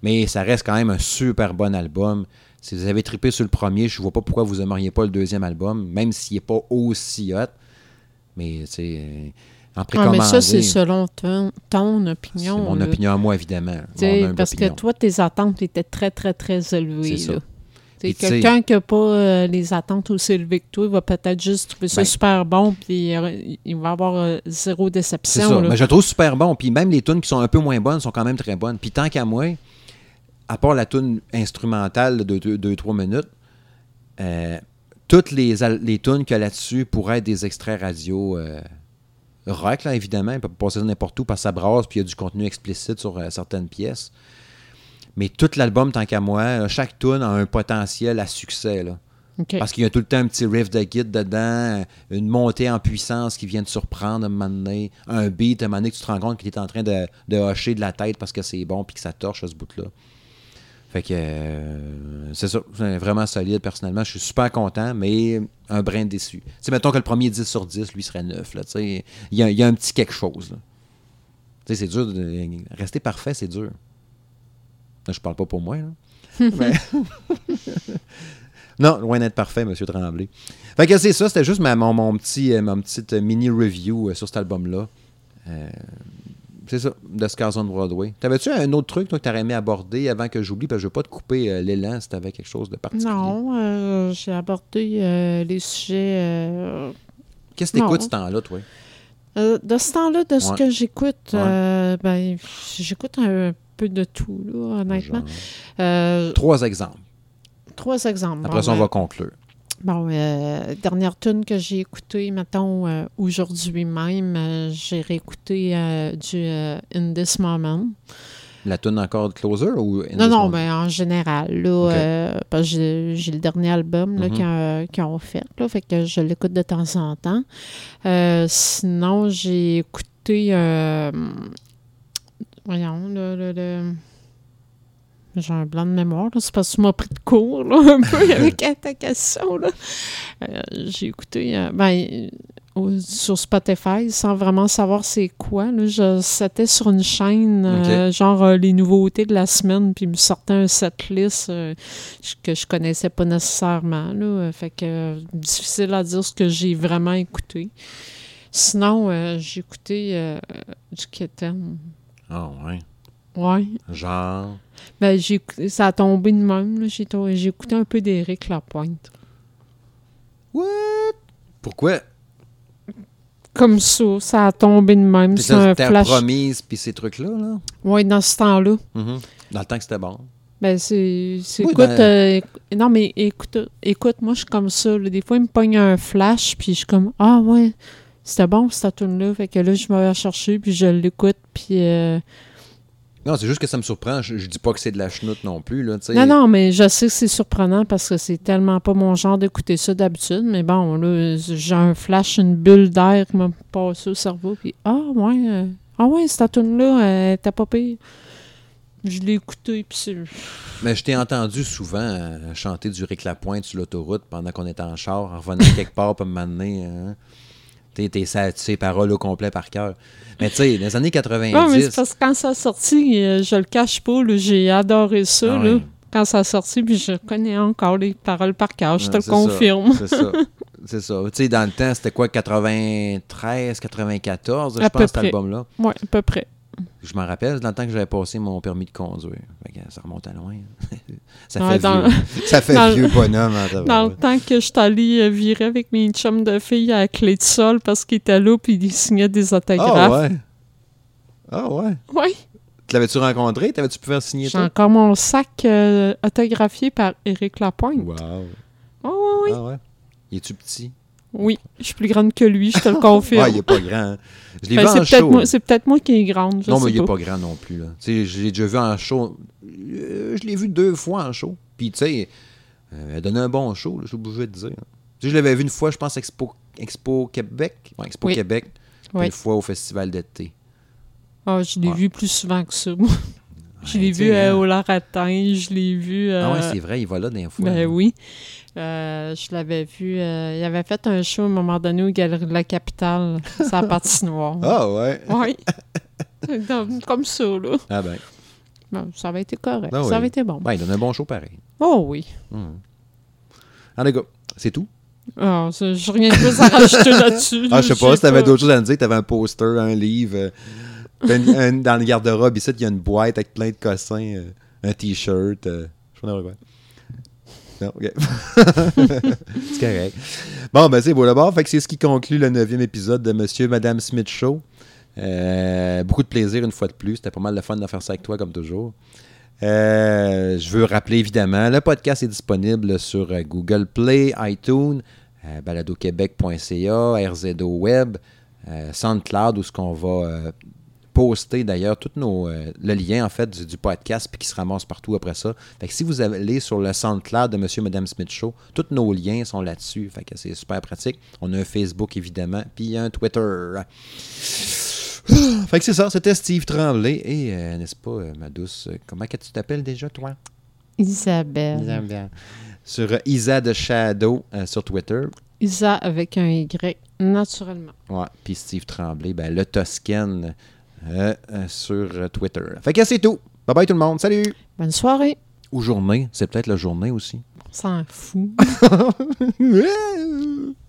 Mais ça reste quand même un super bon album. Si vous avez trippé sur le premier, je vois pas pourquoi vous aimeriez pas le deuxième album, même s'il n'est pas aussi hot. Mais, tu en Ah, mais ça, c'est selon ton, ton c'est opinion. mon là. opinion à moi, évidemment. Parce opinion. que toi, tes attentes étaient très, très, très élevées. C'est Quelqu'un qui n'a pas euh, les attentes aussi élevées que toi, il va peut-être juste trouver ça Ben- super bon, puis euh, il va avoir euh, zéro C'est déception. ça. Mais je le trouve super bon. Puis même les tunes qui sont un peu moins bonnes sont quand même très bonnes. Puis tant qu'à moi, à part la tune instrumentale de 2-3 minutes, euh, toutes les, les tunes qu'il y a là-dessus pourraient être des extraits radio rock, là, évidemment. Il peut pas passer ça n'importe où parce que ça brasse, puis il y a du contenu explicite sur euh, certaines pièces. Mais tout l'album, tant qu'à moi, euh, chaque tune a un potentiel à succès. Là. Parce qu'il y a tout le temps un petit riff de guide dedans, une montée en puissance qui vient te surprendre à un moment donné, un beat à un moment donné que tu te rends compte qu'il est en train de, de hocher de la tête parce que c'est bon puis que ça torche à ce bout-là. Fait que euh, c'est ça, c'est vraiment solide personnellement. Je suis super content, mais un brin déçu. Tu sais, mettons que le premier 10 sur 10, lui, serait 9. Là, il, y a, il y a un petit quelque chose. Tu sais, c'est dur. De, rester parfait, c'est dur. Là, je parle pas pour moi. Là. Mais- non, loin d'être parfait, M. Tremblay. Fait que c'est ça, c'était juste ma- mon, mon petit, euh, mon petite mini review euh, sur cet album-là. Euh, c'est ça, de Scars on Broadway. T'avais-tu un autre truc toi, que t'aurais aimé aborder avant que j'oublie? Parce que je veux pas te couper euh, l'élan si t'avais quelque chose de particulier. Non, euh, j'ai abordé euh, les sujets. Qu'est-ce que t'écoutes ce temps-là, toi? de ce temps-là, de ce que j'écoute, Ouais. ben, j'écoute un peu de tout, là, honnêtement. Trois exemples. trois exemples. Après Bon, ça, on ben, va conclure. Bon, euh, dernière tune que j'ai écoutée, mettons, euh, aujourd'hui même, euh, j'ai réécouté euh, du In This Moment. La tune encore de Closer ou In non, This non, mais en général, là, Ok. parce que j'ai le dernier album là, Mhm. qu'ils ont- fait, là, fait que je l'écoute de temps en temps. Sinon, j'ai écouté, euh, voyons, le, le- le- j'ai un blanc de mémoire, là, c'est parce que tu m'as pris de court, là, un peu, avec ta question. Euh, j'ai écouté, euh, ben, au- sur Spotify sans vraiment savoir c'est quoi. Je, c'était sur une chaîne, euh, genre euh, les nouveautés de la semaine, puis il me sortait un setlist que je connaissais pas nécessairement. Là. Fait que difficile à dire ce que j'ai vraiment écouté. Sinon, j'ai écouté du Kitten. Ah, ouais. Ouais. Genre? Ben, j'ai, écouté- ça a tombé de même. là. J'ai, j'ai écouté un peu d'Éric Lapointe. What? Pourquoi? Comme ça, ça a tombé de même. Puis C'est ça, un flash. promise, puis ces trucs-là, là? Oui, dans ce temps-là. Mhm. Dans le temps que c'était bon. Ben, c'est. c'est- Oui, écoute, ben- euh, non, mais écoute, écoute, moi, je suis comme ça. là. Des fois, il me pogne un flash, puis je suis comme, ah, ouais, c'était bon, cette tune-là. Fait que là, je vais la chercher, puis je l'écoute, puis. euh, Non, c'est juste que ça me surprend. Je, je dis pas que c'est de la chenoute non plus, là. Non, non, mais je sais que c'est surprenant parce que c'est tellement pas mon genre d'écouter ça d'habitude. Mais bon, là, j'ai un flash, une bulle d'air qui m'a passé au cerveau, puis ah, ouais, euh, ah, ouais, cette tune-là, était pas pire. Je l'ai écouté, puis c'est. Mais je t'ai entendu souvent euh, chanter du Rick Lapointe sur l'autoroute pendant qu'on était en char, en revenant quelque part pour me m'amener. Hein. T'es, t'es ces paroles au complet par cœur. Mais tu sais, dans les années 90. Non, mais c'est parce que quand ça a sorti, euh, je le cache pas, là, j'ai adoré ça, Ah là. Quand ça a sorti, puis je connais encore les paroles par cœur, je te le ça, confirme. C'est ça. C'est ça. Tu sais, dans le temps, c'était quoi, 93, 94, je pense, cet album-là? Ouais, à peu près. Je m'en rappelle, dans le temps que j'avais passé mon permis de conduire. Ça remonte à loin. ça, Ouais, fait dans- vieux. ça fait dans vieux bonhomme. Dans le temps que je suis allée euh, virer avec mes chums de filles à la clé de sol parce qu'ils étaient là puis ils signaient des Ah autographes. ouais. Ah ouais. ouais. Tu l'avais-tu rencontré? T'avais-tu pu faire signer J'ai ça? encore mon sac euh, autographié par Éric Lapointe. Wow. Oh, oui, oui. Ah ouais. Il est-tu petit? Oui, je suis plus grande que lui, je te le Ah, confirme. il est pas grand. hein. Je l'ai Ben, vu c'est en peut-être show. moi, c'est peut-être moi qui est grande, je non, sais mais il est pas. grand non plus. Là. Je l'ai déjà vu en show. Euh, je l'ai vu deux fois en show. Puis, tu sais, euh, elle a donné un bon show, là, je suis obligé de dire. Je l'avais vu une fois, je pense, Expo, Expo Québec. Ouais, Expo Oui. Québec. Oui. une fois au Festival d'été. Ah, je l'ai Ouais. vu plus souvent que ça. moi. je l'ai vu euh, hein. au Laratin, je l'ai vu... Ah ouais, euh, c'est vrai, il va là des fois. Ben là. oui. Euh, je l'avais vu. euh, il avait fait un show à un moment donné aux Galeries de la Capitale. La patinoire. Ah ouais. Oui. Comme ça, là. Ah ben. Bon, ça avait été correct. Ah ça oui. avait été bon. Ben, il donne un bon show pareil. Oh oui. Hum. Gars, c'est tout? Ah, ça, je rien de plus à rajouter là-dessus. Ah, je sais pas, si t'avais d'autres choses à me dire, t'avais un poster, un livre. euh, t'as une- un- dans le garde-robe, ici, il y a une boîte avec plein de cossins, un t-shirt. je sais pas. C'est correct. Bon, ben c'est beau d'abord. Fait que c'est ce qui conclut le neuvième épisode de Monsieur et Madame Smith Show. Euh, beaucoup de plaisir une fois de plus. C'était pas mal de fun de faire ça avec toi, comme toujours. Euh, je veux rappeler évidemment, le podcast est disponible sur Google Play, iTunes, euh, baladoquebec.ca, RZO Web, euh, SoundCloud, où ce qu'on va poster d'ailleurs tout nos euh, le lien en fait du, du podcast puis qui se ramasse partout après ça. Fait que si vous allez sur le SoundCloud de Monsieur et Madame Smith Show, tous nos liens sont là-dessus. Fait que c'est super pratique. On a un Facebook évidemment, puis un Twitter. Fait que c'est ça, c'était Steve Tremblay et euh, n'est-ce pas euh, ma douce, comment que tu t'appelles déjà toi? Isabelle. Sur euh, Isa de Shadow sur Twitter. Isa avec un Y, naturellement. Ouais, puis Steve Tremblay, ben, le Toscan euh, euh, sur euh, Twitter. Fait que c'est tout. Bye bye tout le monde. Salut! Bonne soirée. Ou journée. C'est peut-être la journée aussi. On s'en fout.